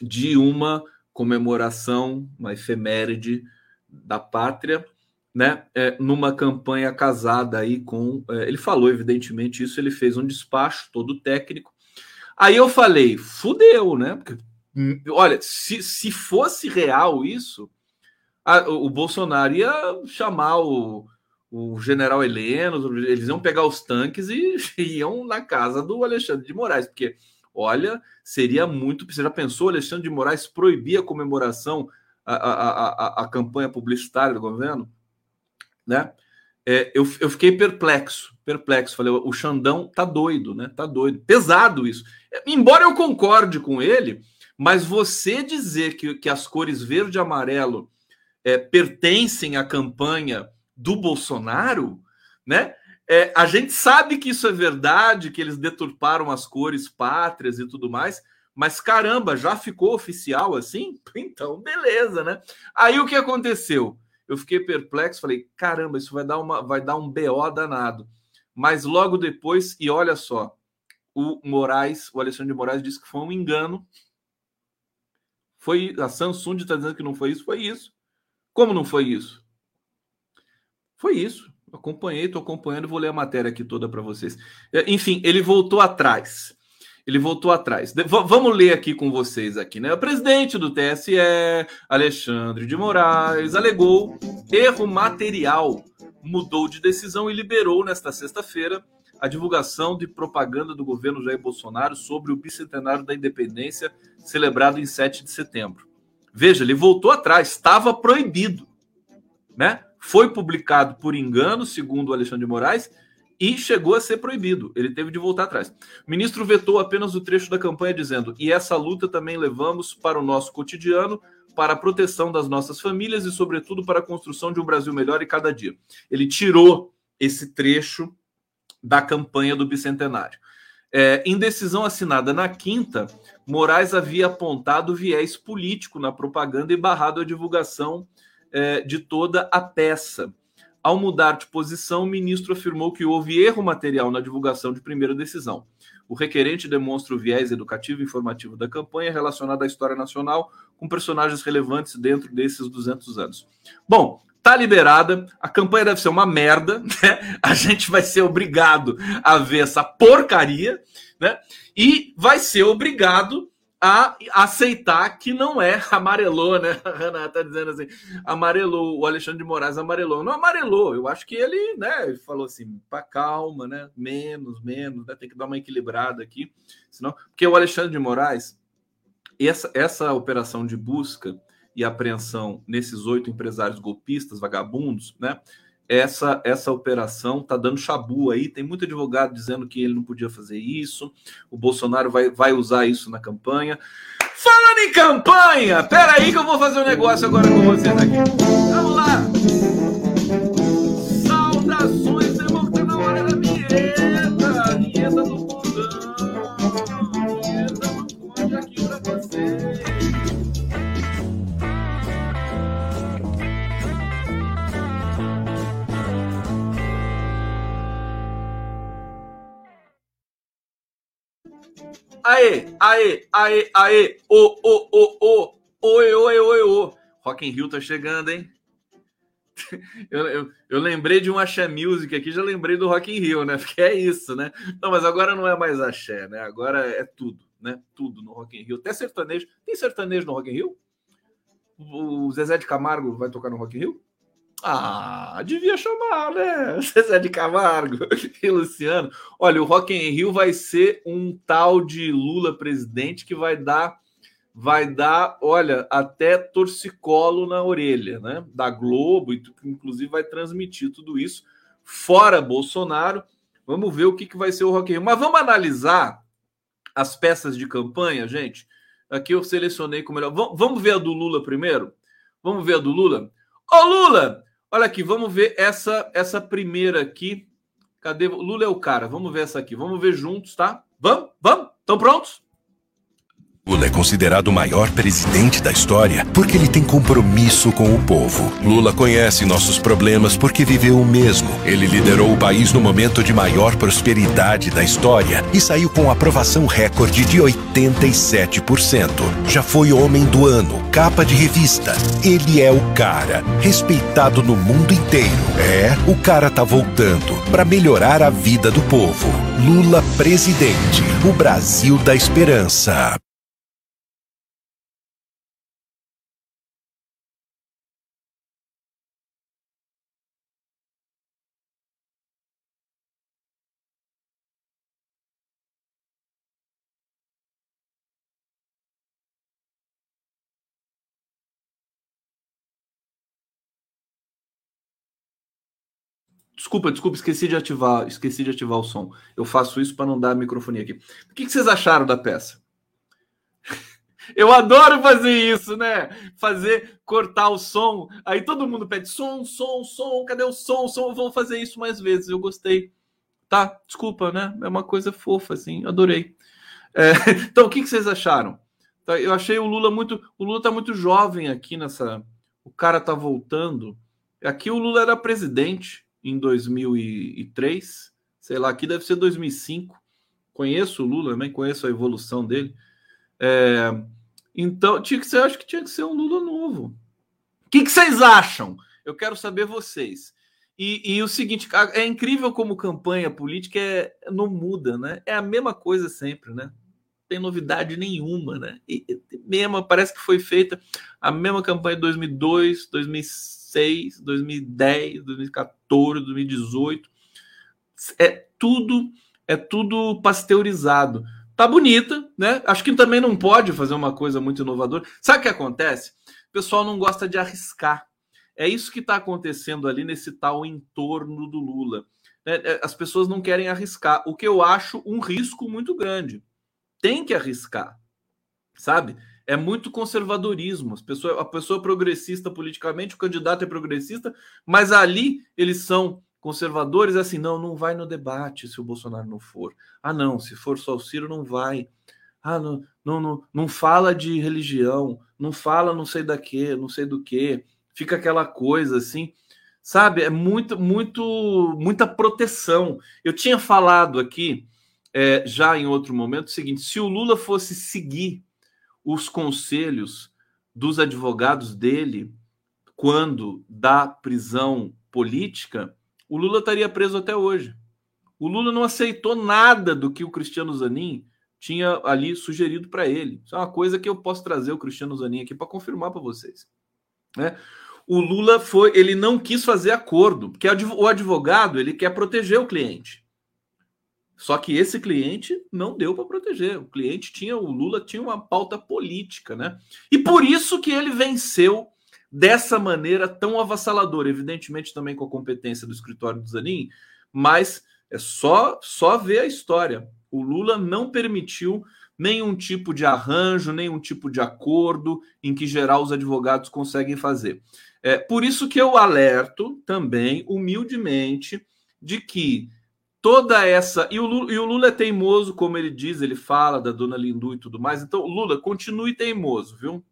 Speaker 1: de uma comemoração, uma efeméride da pátria, né, é, numa campanha casada aí com. É, ele falou, evidentemente, isso, ele fez um despacho todo técnico. Aí eu falei, fudeu, né? Porque Olha, se, se fosse real isso, a, o Bolsonaro ia chamar o, o general Heleno, eles iam pegar os tanques e iam na casa do Alexandre de Moraes, porque, olha, seria muito. Você já pensou, Alexandre de Moraes proibir a comemoração, a, a, a, a campanha publicitária do governo? Né? É, eu, eu fiquei perplexo, perplexo. Falei, o Xandão tá doido, né? Tá doido. Pesado isso. Embora eu concorde com ele mas você dizer que, que as cores verde e amarelo é, pertencem à campanha do Bolsonaro, né? É, a gente sabe que isso é verdade, que eles deturparam as cores pátrias e tudo mais, mas caramba, já ficou oficial assim? Então, beleza, né? Aí o que aconteceu? Eu fiquei perplexo, falei, caramba, isso vai dar, uma, vai dar um BO danado. Mas logo depois, e olha só, o Moraes, o Alexandre de Moraes disse que foi um engano foi a Samsung está dizendo que não foi isso, foi isso. Como não foi isso? Foi isso. Acompanhei, estou acompanhando, vou ler a matéria aqui toda para vocês. É, enfim, ele voltou atrás. Ele voltou atrás. Vamos ler aqui com vocês aqui, né? O presidente do TSE, Alexandre de Moraes, alegou erro material, mudou de decisão e liberou nesta sexta-feira a divulgação de propaganda do governo Jair Bolsonaro sobre o bicentenário da independência celebrado em 7 de setembro. Veja, ele voltou atrás, estava proibido. né? Foi publicado por engano, segundo o Alexandre de Moraes, e chegou a ser proibido. Ele teve de voltar atrás. O ministro vetou apenas o trecho da campanha dizendo: "E essa luta também levamos para o nosso cotidiano, para a proteção das nossas famílias e sobretudo para a construção de um Brasil melhor e cada dia". Ele tirou esse trecho da campanha do bicentenário. É, em decisão assinada na quinta, Moraes havia apontado viés político na propaganda e barrado a divulgação é, de toda a peça. Ao mudar de posição, o ministro afirmou que houve erro material na divulgação de primeira decisão. O requerente demonstra o viés educativo e informativo da campanha relacionada à história nacional, com personagens relevantes dentro desses 200 anos. Bom, tá liberada, a campanha deve ser uma merda, né? A gente vai ser obrigado a ver essa porcaria, né? E vai ser obrigado a aceitar que não é amarelou, né? A Renata tá dizendo assim, amarelou, o Alexandre de Moraes amarelou. Não amarelou, eu acho que ele, né, ele falou assim, para calma, né? Menos, menos, né? Tem que dar uma equilibrada aqui, senão, porque o Alexandre de Moraes essa, essa operação de busca e apreensão nesses oito empresários golpistas, vagabundos, né? Essa, essa operação tá dando chabu aí. Tem muito advogado dizendo que ele não podia fazer isso. O Bolsonaro vai, vai usar isso na campanha. Falando em campanha, peraí que eu vou fazer um negócio agora com vocês aqui. Vamos lá. Saudações, irmão, tá na hora da vinheta. Aê, aê, aê, ô, ô, ô, ô, oi, oi, oi, oi. Rock in Rio tá chegando, hein? Eu, eu, eu, lembrei de um Axé Music aqui, já lembrei do Rock in Rio, né? Porque é isso, né? Não, mas agora não é mais Axé, né? Agora é tudo, né? Tudo no Rock in Rio. Até sertanejo. Tem sertanejo no Rock in Rio? O Zezé de Camargo vai tocar no Rock in Rio? Ah, devia chamar, né? Zezé de Camargo e Luciano. Olha, o Rock in Rio vai ser um tal de Lula presidente que vai dar, vai dar, olha, até torcicolo na orelha, né? Da Globo, e inclusive vai transmitir tudo isso. Fora Bolsonaro, vamos ver o que, que vai ser o Rock in Rio. Mas vamos analisar as peças de campanha, gente. Aqui eu selecionei com melhor. Vamos ver a do Lula primeiro? Vamos ver a do Lula? Ô Lula, Olha aqui, vamos ver essa essa primeira aqui. Cadê? Lula é o cara. Vamos ver essa aqui. Vamos ver juntos, tá? Vamos? Vamos? Estão prontos?
Speaker 2: Lula é considerado o maior presidente da história porque ele tem compromisso com o povo. Lula conhece nossos problemas porque viveu o mesmo. Ele liderou o país no momento de maior prosperidade da história e saiu com aprovação recorde de 87%. Já foi homem do ano, capa de revista. Ele é o cara, respeitado no mundo inteiro. É, o cara tá voltando para melhorar a vida do povo. Lula presidente, o Brasil da esperança.
Speaker 1: Desculpa, desculpa, esqueci de ativar, esqueci de ativar o som. Eu faço isso para não dar a microfonia aqui. O que, que vocês acharam da peça? Eu adoro fazer isso, né? Fazer cortar o som. Aí todo mundo pede som, som, som. Cadê o som? som. Eu vou fazer isso mais vezes. Eu gostei. Tá? Desculpa, né? É uma coisa fofa, assim. Adorei. É, então, o que, que vocês acharam? Tá, eu achei o Lula muito. O Lula tá muito jovem aqui nessa. O cara tá voltando. Aqui o Lula era presidente em 2003, sei lá, aqui deve ser 2005. Conheço o Lula também, conheço a evolução dele. É, então, tinha que ser, acho que tinha que ser um Lula novo. O que, que vocês acham? Eu quero saber vocês. E, e, o seguinte, é incrível como campanha política é, não muda, né? É a mesma coisa sempre, né? Tem novidade nenhuma, né? E, mesma, parece que foi feita a mesma campanha de 2002, 2005 2006, 2010, 2014, 2018. É tudo é tudo pasteurizado. Tá bonita, né? Acho que também não pode fazer uma coisa muito inovadora. Sabe o que acontece? O pessoal não gosta de arriscar. É isso que está acontecendo ali nesse tal entorno do Lula. É, é, as pessoas não querem arriscar, o que eu acho um risco muito grande. Tem que arriscar, sabe? É muito conservadorismo. As a pessoa é progressista politicamente, o candidato é progressista, mas ali eles são conservadores, assim, não, não vai no debate se o Bolsonaro não for. Ah, não, se for só o Ciro, não vai. Ah, não, não, não, não fala de religião, não fala não sei da que, não sei do que. Fica aquela coisa assim, sabe? É muito, muito, muita proteção. Eu tinha falado aqui, é, já em outro momento, o seguinte: se o Lula fosse seguir os conselhos dos advogados dele quando da prisão política, o Lula estaria preso até hoje. O Lula não aceitou nada do que o Cristiano Zanin tinha ali sugerido para ele. Isso é uma coisa que eu posso trazer o Cristiano Zanin aqui para confirmar para vocês. Né? O Lula foi, ele não quis fazer acordo, porque o advogado ele quer proteger o cliente. Só que esse cliente não deu para proteger. O cliente tinha, o Lula tinha uma pauta política, né? E por isso que ele venceu dessa maneira tão avassaladora, evidentemente também com a competência do escritório do Zanin, mas é só só ver a história. O Lula não permitiu nenhum tipo de arranjo, nenhum tipo de acordo em que geral os advogados conseguem fazer. É por isso que eu alerto também, humildemente, de que toda essa. E o, Lula, e o Lula é teimoso, como ele diz, ele fala da dona Lindu e tudo mais. Então, Lula, continue teimoso, viu?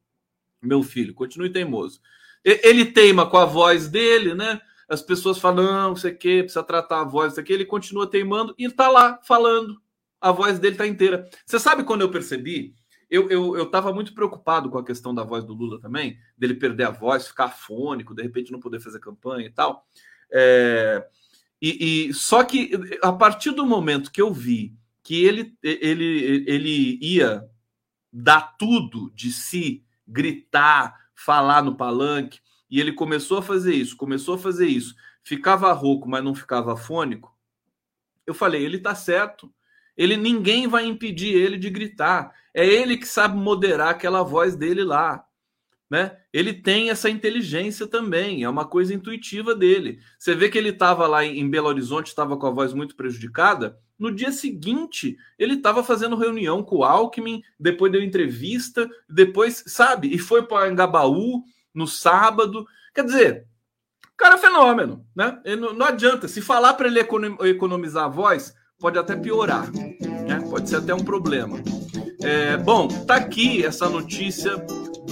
Speaker 1: Meu filho, continue teimoso. Ele teima com a voz dele, né? As pessoas falam, não, sei o que, precisa tratar a voz, isso aqui. Ele continua teimando e está lá falando a voz dele tá inteira. Você sabe quando eu percebi? Eu, eu, eu tava muito preocupado com a questão da voz do Lula também, dele perder a voz, ficar afônico, de repente não poder fazer campanha e tal. É, e, e, só que a partir do momento que eu vi que ele, ele, ele ia dar tudo de si, gritar, falar no palanque, e ele começou a fazer isso, começou a fazer isso, ficava rouco, mas não ficava afônico, eu falei, ele tá certo. Ele ninguém vai impedir ele de gritar. É ele que sabe moderar aquela voz dele lá. Né? Ele tem essa inteligência também, é uma coisa intuitiva dele. Você vê que ele estava lá em Belo Horizonte, estava com a voz muito prejudicada. No dia seguinte, ele estava fazendo reunião com o Alckmin, depois deu entrevista, depois, sabe, e foi para Angabaú no sábado. Quer dizer, cara é fenômeno, né? Não, não adianta. Se falar para ele economizar a voz, pode até piorar, né? pode ser até um problema. É, bom, tá aqui essa notícia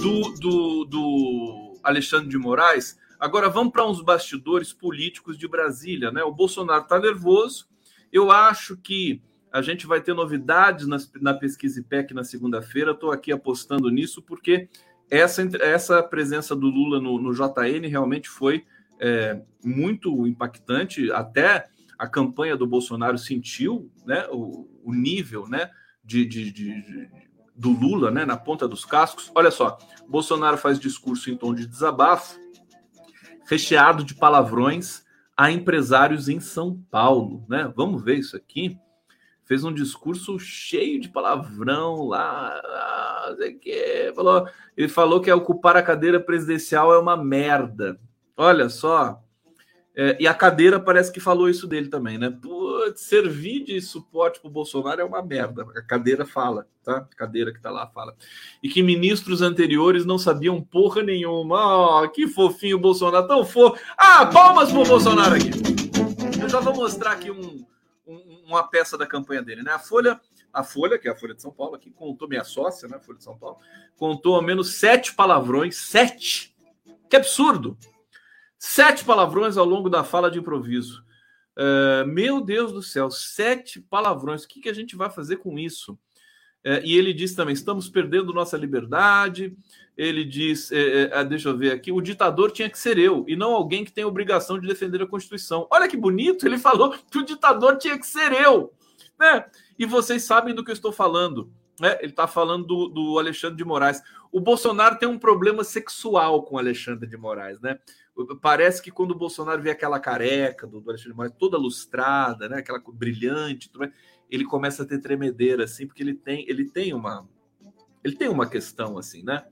Speaker 1: do, do, do Alexandre de Moraes. Agora vamos para uns bastidores políticos de Brasília, né? O Bolsonaro está nervoso. Eu acho que a gente vai ter novidades na, na pesquisa IPEC na segunda-feira. Estou aqui apostando nisso porque essa, essa presença do Lula no, no JN realmente foi é, muito impactante. Até a campanha do Bolsonaro sentiu né, o, o nível né, de, de, de, de, do Lula né, na ponta dos cascos. Olha só, Bolsonaro faz discurso em tom de desabafo, recheado de palavrões a empresários em São Paulo. Né? Vamos ver isso aqui. Fez um discurso cheio de palavrão lá, lá sei que. Falou, ele falou que ocupar a cadeira presidencial é uma merda. Olha só, é, e a cadeira parece que falou isso dele também, né? Putz, servir de suporte para o Bolsonaro é uma merda. A cadeira fala, tá? A cadeira que tá lá fala. E que ministros anteriores não sabiam porra nenhuma. Oh, que fofinho o Bolsonaro, tão fofo. Ah, palmas pro Bolsonaro aqui. Eu já vou mostrar aqui um, um, uma peça da campanha dele, né? A Folha, a Folha, que é a Folha de São Paulo, aqui contou minha sócia, né? Folha de São Paulo, contou ao menos sete palavrões, sete. Que absurdo! Sete palavrões ao longo da fala de improviso. Uh, meu Deus do céu, sete palavrões. O que, que a gente vai fazer com isso? Uh, e ele diz também: estamos perdendo nossa liberdade. Ele diz: uh, deixa eu ver aqui, o ditador tinha que ser eu, e não alguém que tem obrigação de defender a Constituição. Olha que bonito, ele falou que o ditador tinha que ser eu. Né? E vocês sabem do que eu estou falando. Né? Ele está falando do, do Alexandre de Moraes. O Bolsonaro tem um problema sexual com o Alexandre de Moraes, né? Parece que quando o Bolsonaro vê aquela careca do, do Alexandre de Moraes toda lustrada, né? Aquela brilhante, ele começa a ter tremedeira assim, porque ele tem, ele tem uma ele tem uma questão assim, né?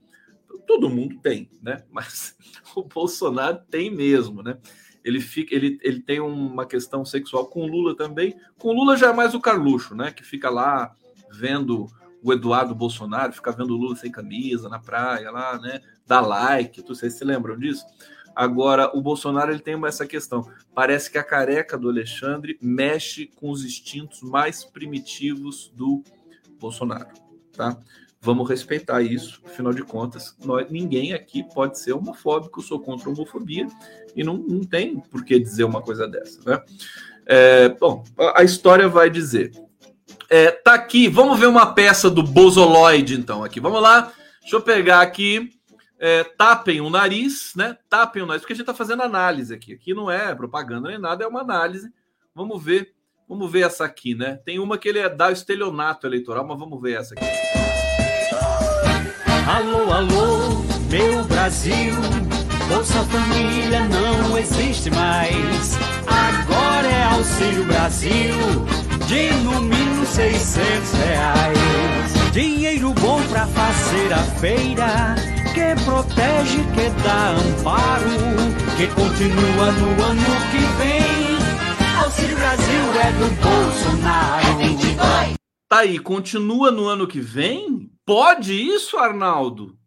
Speaker 1: todo mundo tem, né? Mas o Bolsonaro tem mesmo, né? Ele, fica, ele, ele tem uma questão sexual com Lula também. Com Lula já é mais o Carluxo, né? Que fica lá vendo o Eduardo Bolsonaro, fica vendo o Lula sem camisa na praia lá, né? Dá like, vocês se lembram disso? Agora, o Bolsonaro ele tem essa questão. Parece que a careca do Alexandre mexe com os instintos mais primitivos do Bolsonaro, tá? Vamos respeitar isso, afinal de contas, nós, ninguém aqui pode ser homofóbico, sou contra a homofobia e não, não tem por que dizer uma coisa dessa, né? É, bom, a, a história vai dizer. É, tá aqui, vamos ver uma peça do Bozoloid, então, aqui. Vamos lá, deixa eu pegar aqui. É, tapem o nariz, né? Tapem o nariz, porque a gente tá fazendo análise aqui. Aqui não é propaganda nem nada, é uma análise. Vamos ver, vamos ver essa aqui, né? Tem uma que ele é da estelionato eleitoral, mas vamos ver essa aqui.
Speaker 3: Alô, alô, meu Brasil. Bolsa Família não existe mais. Agora é Auxílio Brasil. De no mínimo 600 reais. Dinheiro bom pra fazer a feira. Que protege, que dá amparo. Que continua no ano que vem. Auxílio Brasil é do Bolsonaro.
Speaker 1: Tá aí, continua no ano que vem? Pode isso, Arnaldo?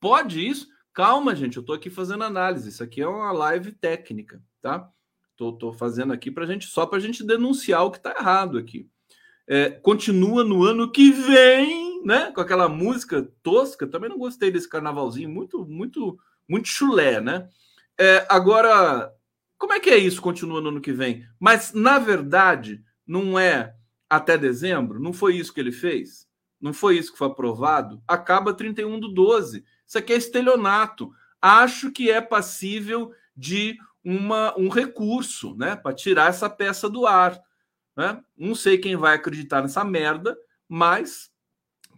Speaker 1: Pode isso? Calma, gente, eu tô aqui fazendo análise. Isso aqui é uma live técnica, tá? Tô, tô fazendo aqui pra gente, só pra gente denunciar o que tá errado aqui. É, continua no ano que vem, né? Com aquela música tosca. Também não gostei desse carnavalzinho, muito, muito, muito chulé, né? É, agora, como é que é isso? Continua no ano que vem? Mas na verdade, não é até dezembro? Não foi isso que ele fez? não foi isso que foi aprovado, acaba 31 do 12. Isso aqui é estelionato. Acho que é passível de uma, um recurso, né, para tirar essa peça do ar. Né? Não sei quem vai acreditar nessa merda, mas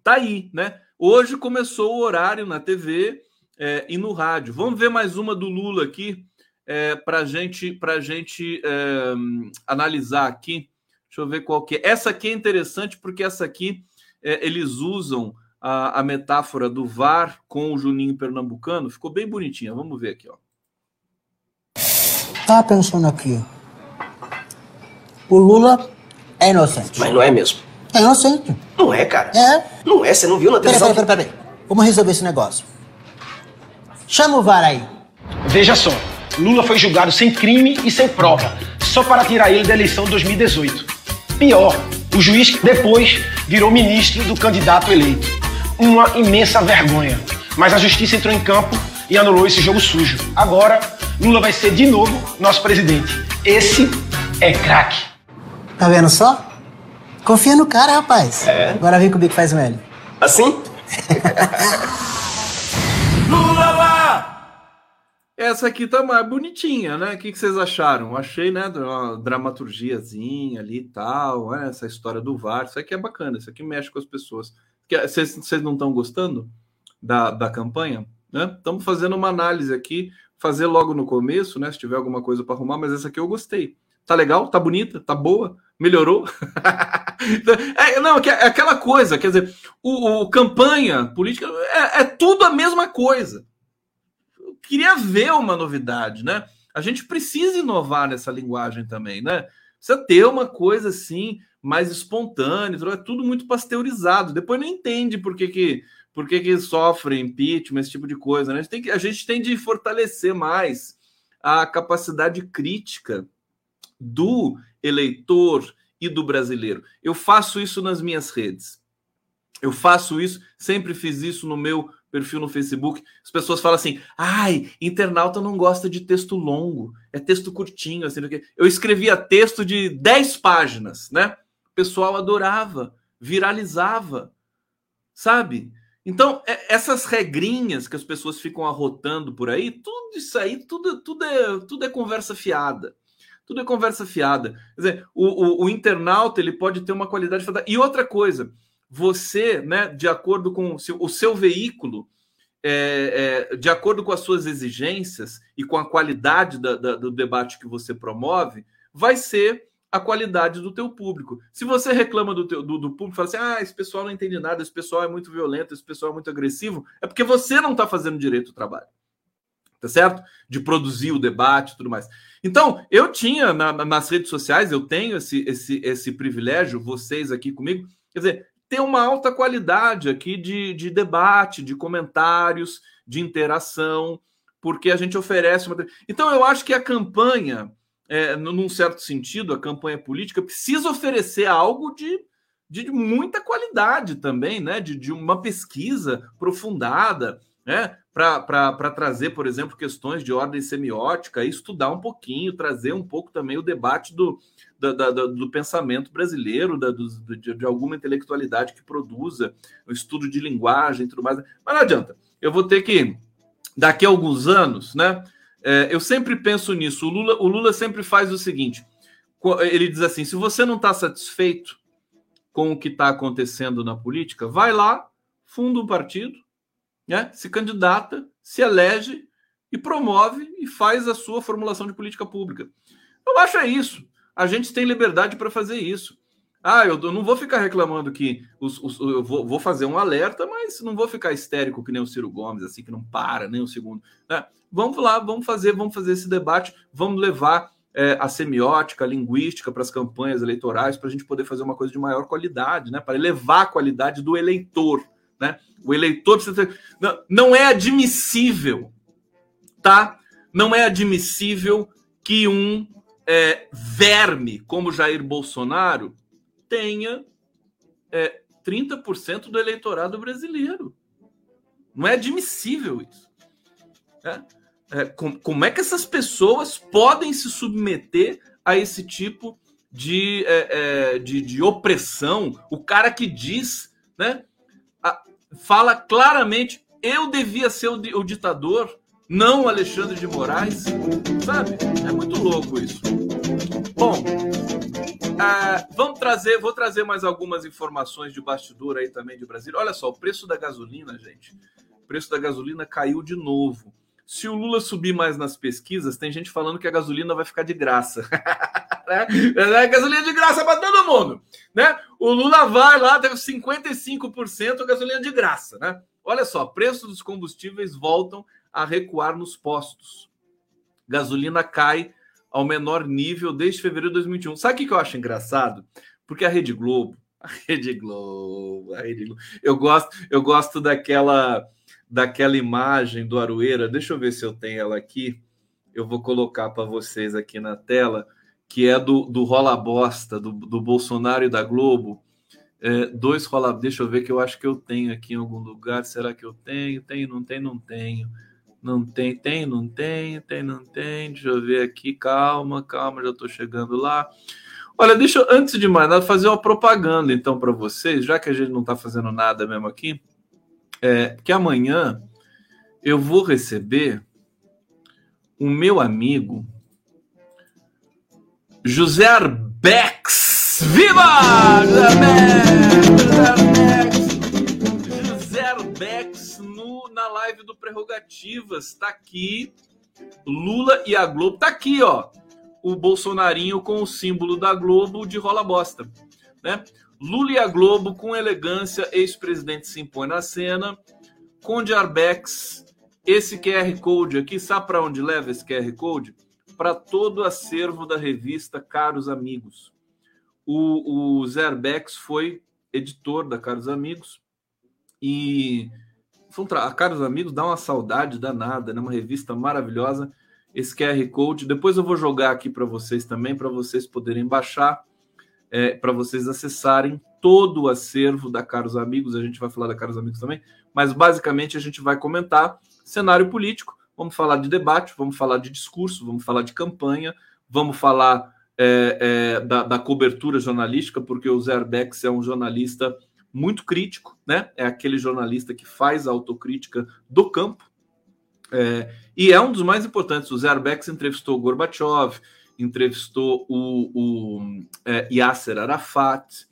Speaker 1: tá aí, né? Hoje começou o horário na TV é, e no rádio. Vamos ver mais uma do Lula aqui é, para gente, para gente é, analisar aqui. Deixa eu ver qual que é. Essa aqui é interessante porque essa aqui é, eles usam a, a, metáfora do VAR com o Juninho Pernambucano. Ficou bem bonitinha. Vamos ver aqui, ó.
Speaker 4: Tá pensando aqui. O Lula é inocente.
Speaker 5: Mas não é mesmo.
Speaker 4: É inocente.
Speaker 5: Não é, cara.
Speaker 4: É.
Speaker 5: Não é, você não viu na televisão?
Speaker 4: Peraí, peraí, peraí. Pera. Vamos resolver esse negócio. Chama o VAR aí.
Speaker 6: Veja só. Lula foi julgado sem crime e sem prova, só para tirar ele da eleição de 2018. Pior, o juiz depois virou ministro do candidato eleito. Uma imensa vergonha. Mas a justiça entrou em campo e anulou esse jogo sujo. Agora, Lula vai ser de novo nosso presidente. Esse é craque.
Speaker 4: Tá vendo só? Confia no cara, rapaz.
Speaker 5: É.
Speaker 4: Agora vem comigo que faz melhor.
Speaker 5: Assim?
Speaker 1: Lula lá! Essa aqui tá mais bonitinha, né? O que, que vocês acharam? Achei, né? Uma dramaturgiazinha ali e tal, né? essa história do VAR. Isso aqui é bacana, isso aqui mexe com as pessoas. Vocês, vocês não estão gostando da, da campanha? Né? Estamos fazendo uma análise aqui, fazer logo no começo, né? Se tiver alguma coisa para arrumar, mas essa aqui eu gostei. Tá legal? Tá bonita? Tá boa? Melhorou? é, não, é aquela coisa, quer dizer, o, o campanha política é, é tudo a mesma coisa queria ver uma novidade, né? A gente precisa inovar nessa linguagem também, né? Precisa ter uma coisa assim mais espontânea, é tudo muito pasteurizado. Depois não entende por que, que, por que, que sofre impeachment, esse tipo de coisa. Né? A, gente tem que, a gente tem de fortalecer mais a capacidade crítica do eleitor e do brasileiro. Eu faço isso nas minhas redes. Eu faço isso, sempre fiz isso no meu perfil no Facebook, as pessoas falam assim: ai, internauta não gosta de texto longo, é texto curtinho. Assim, eu escrevia texto de 10 páginas, né? O pessoal adorava, viralizava, sabe? Então, é, essas regrinhas que as pessoas ficam arrotando por aí, tudo isso aí, tudo, tudo, é, tudo é conversa fiada. Tudo é conversa fiada. Quer dizer, o, o, o internauta ele pode ter uma qualidade. E outra coisa, você, né, de acordo com o seu veículo, é, é, de acordo com as suas exigências e com a qualidade da, da, do debate que você promove, vai ser a qualidade do teu público. Se você reclama do, teu, do, do público, fala assim, ah, esse pessoal não entende nada, esse pessoal é muito violento, esse pessoal é muito agressivo, é porque você não está fazendo direito o trabalho. Tá certo? De produzir o debate e tudo mais. Então, eu tinha na, nas redes sociais, eu tenho esse, esse, esse privilégio, vocês aqui comigo, quer dizer, ter uma alta qualidade aqui de, de debate, de comentários, de interação, porque a gente oferece uma. Então, eu acho que a campanha é, num certo sentido, a campanha política precisa oferecer algo de, de muita qualidade também, né? De, de uma pesquisa aprofundada, né? Para trazer, por exemplo, questões de ordem semiótica, estudar um pouquinho, trazer um pouco também o debate do, da, da, do pensamento brasileiro, da, do, de, de, alguma intelectualidade que produza o estudo de linguagem e tudo mais. Mas não adianta. Eu vou ter que, daqui a alguns anos, né? É, eu sempre penso nisso. O Lula, o Lula sempre faz o seguinte: ele diz assim: se você não está satisfeito com o que está acontecendo na política, vai lá, funda um partido, né, se candidata, se elege e promove e faz a sua formulação de política pública. Eu acho é isso. A gente tem liberdade para fazer isso. Ah, eu não vou ficar reclamando que os, os, eu vou, vou, fazer um alerta, mas não vou ficar histérico que nem o Ciro Gomes, assim, que não para nem um segundo. Né? Vamos lá, vamos fazer, vamos fazer esse debate, vamos levar é, a semiótica, a linguística para as campanhas eleitorais, para a gente poder fazer uma coisa de maior qualidade, né? Para elevar a qualidade do eleitor. Né? O eleitor precisa ter... não, não é admissível, tá? Não é admissível que um é, verme como Jair Bolsonaro tenha é, 30% do eleitorado brasileiro. Não é admissível isso. É, é, com, como é que essas pessoas podem se submeter a esse tipo de, é, é de, de, opressão? O cara que diz, né, fala claramente: eu devia ser o, ditador, não Alexandre de Moraes. Sabe? É muito louco isso. Bom, ah, vamos trazer, vou trazer mais algumas informações de bastidor aí também de Brasília. Olha só, o preço da gasolina, gente. O preço da gasolina caiu de novo. Se o Lula subir mais nas pesquisas, tem gente falando que a gasolina vai ficar de graça. né? É gasolina de graça para todo mundo. Né? O Lula vai lá, tem 55% gasolina de graça. Né? Olha só, preços dos combustíveis voltam a recuar nos postos. Gasolina cai ao menor nível desde fevereiro de 2021. Sabe o que eu acho engraçado? Porque a Rede Globo, a Rede Globo, a Rede Globo, eu gosto, eu gosto daquela daquela imagem do Aroeira. Deixa eu ver se eu tenho ela aqui. Eu vou colocar para vocês aqui na tela, que é do, do rola bosta do, do Bolsonaro e da Globo. É, dois rola, deixa eu ver que eu acho que eu tenho aqui em algum lugar. Será que eu tenho? Tenho, não tenho, não tenho. Não tem, tem, não tem, tem, não tem. Deixa eu ver aqui, calma, calma, já estou chegando lá. Olha, deixa eu, antes de mais nada, fazer uma propaganda então para vocês, já que a gente não está fazendo nada mesmo aqui, é, que amanhã eu vou receber o meu amigo José Arbex. Viva! José Arbex! No, na live do Prerrogativas. Está aqui. Lula e a Globo. Está aqui, ó. O Bolsonarinho com o símbolo da Globo de rola bosta. Né? Lula e a Globo, com elegância, ex-presidente se impõe na cena. Conde Arbex, esse QR Code aqui, sabe para onde leva esse QR Code? Para todo o acervo da revista Caros Amigos. O, o Zé Arbex foi editor da Caros Amigos e a Caros Amigos dá uma saudade danada, né? Uma revista maravilhosa. Esse QR Code, depois eu vou jogar aqui para vocês também, para vocês poderem baixar, é, para vocês acessarem todo o acervo da Caros Amigos. A gente vai falar da Caros Amigos também, mas basicamente a gente vai comentar cenário político. Vamos falar de debate, vamos falar de discurso, vamos falar de campanha, vamos falar é, é, da, da, cobertura jornalística, porque o Zé Arbex é um jornalista muito crítico, né? É aquele jornalista que faz a autocrítica do campo. É, e é um dos mais importantes. O Zé Arbex entrevistou o Gorbachev, entrevistou o, o é, Yasser Arafat,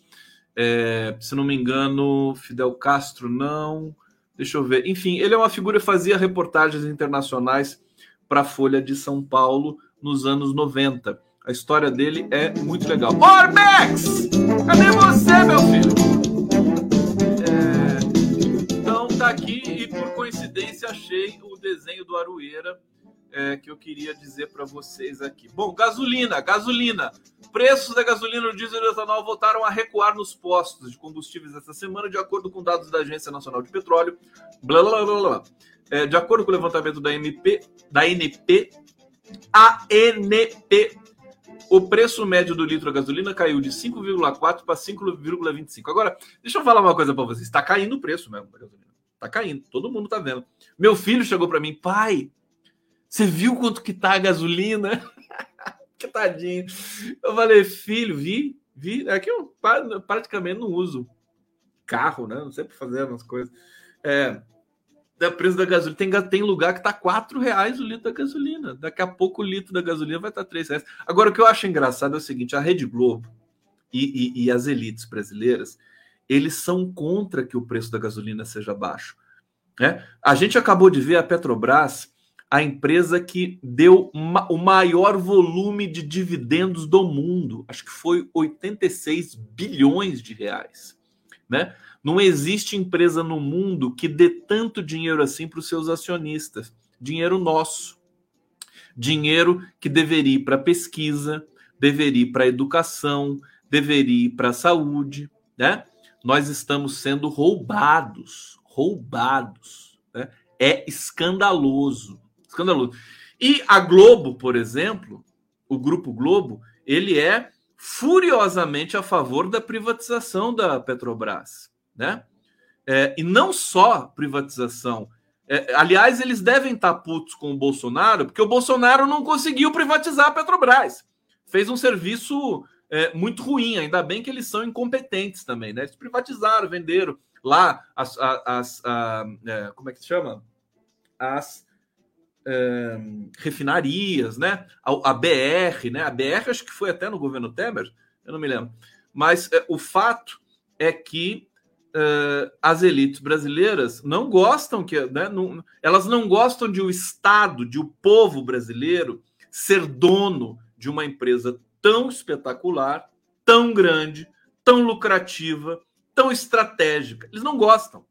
Speaker 1: é, se não me engano, Fidel Castro não. Deixa eu ver. Enfim, ele é uma figura que fazia reportagens internacionais para a Folha de São Paulo nos anos 90. A história dele é muito legal. Orbex! Cadê você, meu filho? É... Então tá aqui e por coincidência achei o desenho do Aroeira é, que eu queria dizer para vocês aqui. Bom, gasolina, gasolina. Preços da gasolina, o diesel e o etanol voltaram a recuar nos postos de combustíveis essa semana, de acordo com dados da Agência Nacional de Petróleo. Blá, blá, blá, blá. É, de acordo com o levantamento da MP, da NP, ANP, o preço médio do litro da gasolina caiu de 5,4 para 5,25. Agora, deixa eu falar uma coisa para vocês. Está caindo o preço mesmo da gasolina. Está caindo, todo mundo está vendo. Meu filho chegou para mim, pai, você viu quanto que tá a gasolina? que tadinho. Eu falei, filho, vi, vi. É que eu praticamente não uso carro, né? Não sei para fazer umas coisas. É, o preço da gasolina. Tem, tem lugar que tá quatro reais o litro da gasolina. Daqui a pouco o litro da gasolina vai estar tá três reais. Agora, o que eu acho engraçado é o seguinte: a Rede Globo e, e, e as elites brasileiras, eles são contra que o preço da gasolina seja baixo. Né? A gente acabou de ver a Petrobras a empresa que deu o maior volume de dividendos do mundo. Acho que foi 86 bilhões de reais. Né? Não existe empresa no mundo que dê tanto dinheiro assim para os seus acionistas. Dinheiro nosso. Dinheiro que deveria ir para pesquisa, deveria ir para educação, deveria ir para saúde. Né? Nós estamos sendo roubados. Roubados. Né? É escandaloso escandaloso. E a Globo, por exemplo, o Grupo Globo, ele é furiosamente a favor da privatização da Petrobras, né? É, e não só privatização. É, aliás, eles devem estar putos com o Bolsonaro, porque o Bolsonaro não conseguiu privatizar a Petrobras. Fez um serviço é, muito ruim, ainda bem que eles são incompetentes também, né? Eles privatizaram, venderam lá as, as, as a, é, como é que se chama? As refinarias, né? A, a, BR, né? A BR acho que foi até no governo Temer, eu não me lembro. Mas é, o fato é que uh, as elites brasileiras não gostam que, né? Não, elas não gostam de o Estado, de o povo brasileiro ser dono de uma empresa tão espetacular, tão grande, tão lucrativa, tão estratégica. Eles não gostam.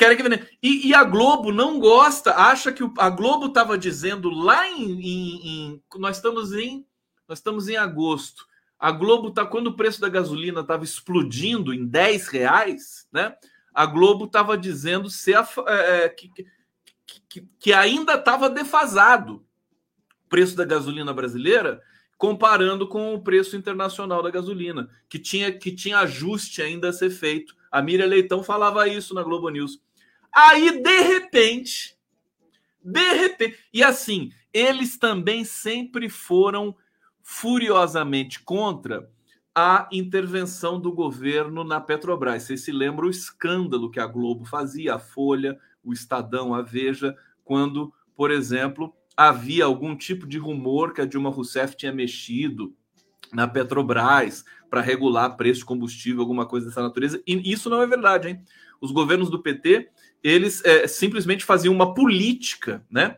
Speaker 1: E querem que e, e, a Globo não gosta, acha que o, a Globo estava dizendo lá em, em, em, nós estamos em nós estamos em agosto. A Globo tá quando o preço da gasolina estava explodindo em 10 reais, né? A Globo estava dizendo ser a, é, é que, que, que ainda estava defasado o preço da gasolina brasileira comparando com o preço internacional da gasolina, que tinha que tinha ajuste ainda a ser feito a Miriam Leitão falava isso na Globo News. Aí, de repente, de repente, e assim, eles também sempre foram furiosamente contra a intervenção do governo na Petrobras. Vocês se lembram o escândalo que a Globo fazia, a Folha, o Estadão, a Veja, quando, por exemplo, havia algum tipo de rumor que a Dilma Rousseff tinha mexido na Petrobras para regular preço de combustível, alguma coisa dessa natureza. E isso não é verdade, hein? Os governos do PT, eles é, simplesmente faziam uma política, né?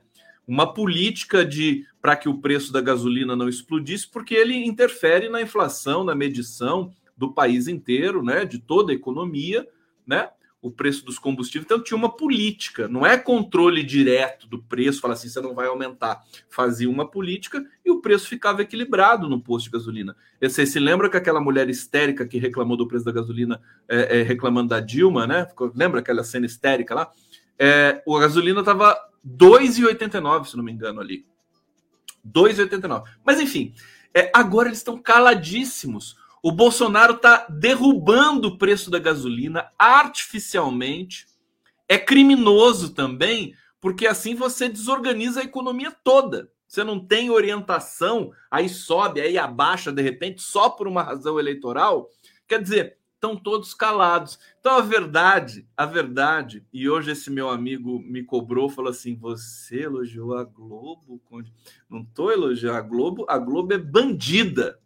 Speaker 1: Uma política de para que o preço da gasolina não explodisse, porque ele interfere na inflação, na medição do país inteiro, né? De toda a economia, né? O preço dos combustíveis. Então tinha uma política, não é controle direto do preço, falar assim, você não vai aumentar. Fazia uma política e o preço ficava equilibrado no posto de gasolina. Você se lembra que aquela mulher histérica que reclamou do preço da gasolina, é, é, reclamando da Dilma, né? Lembra aquela cena histérica lá? É, a gasolina estava 2,89, se não me engano, ali. 2,89. Mas enfim, é, agora eles estão caladíssimos o Bolsonaro está derrubando o preço da gasolina artificialmente. É criminoso também, porque assim você desorganiza a economia toda. Você não tem orientação, aí sobe, aí abaixa de repente, só por uma razão eleitoral. Quer dizer, estão todos calados. Então a verdade, a verdade, e hoje esse meu amigo me cobrou, falou assim: você elogiou a Globo? Não estou elogiando a Globo, a Globo é bandida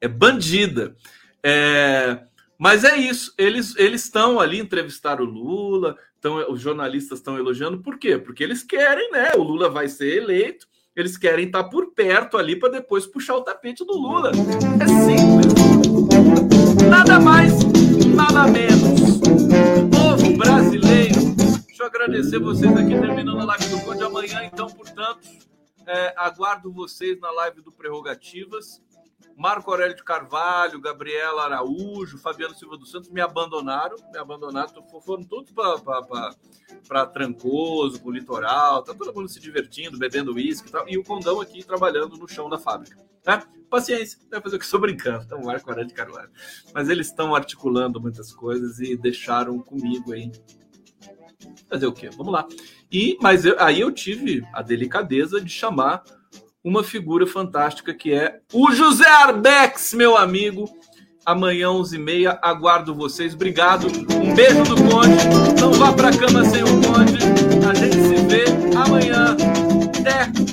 Speaker 1: é bandida. É, mas é isso, eles eles estão ali, entrevistaram o Lula, então os jornalistas estão elogiando, por quê? Porque eles querem, né? O Lula vai ser eleito, Eles querem estar por perto ali para depois puxar o tapete do Lula. É simples. Nada mais, nada menos. Povo brasileiro. Deixa eu agradecer vocês aqui terminando a live do Conde amanhã, então, portanto, é, aguardo vocês na live do Prerrogativas. Marco Aurélio de Carvalho, Gabriela Araújo, Fabiano Silva dos Santos me abandonaram, me abandonaram, foram todos para Trancoso, para o litoral, tá todo mundo se divertindo, bebendo uísque e tal, e o Condão aqui trabalhando no chão da fábrica. Né? Paciência, vai fazer o que estou brincando, então Marco Aurélio de Carvalho. Mas eles estão articulando muitas coisas e deixaram comigo aí. Fazer o quê? Vamos lá. E, mas eu, aí eu tive a delicadeza de chamar uma figura fantástica que é o José Arbex, meu amigo. Amanhã, 11h30, aguardo vocês. Obrigado. Um beijo do Conde. Não vá para cama sem o Conde. A gente se vê amanhã. Até.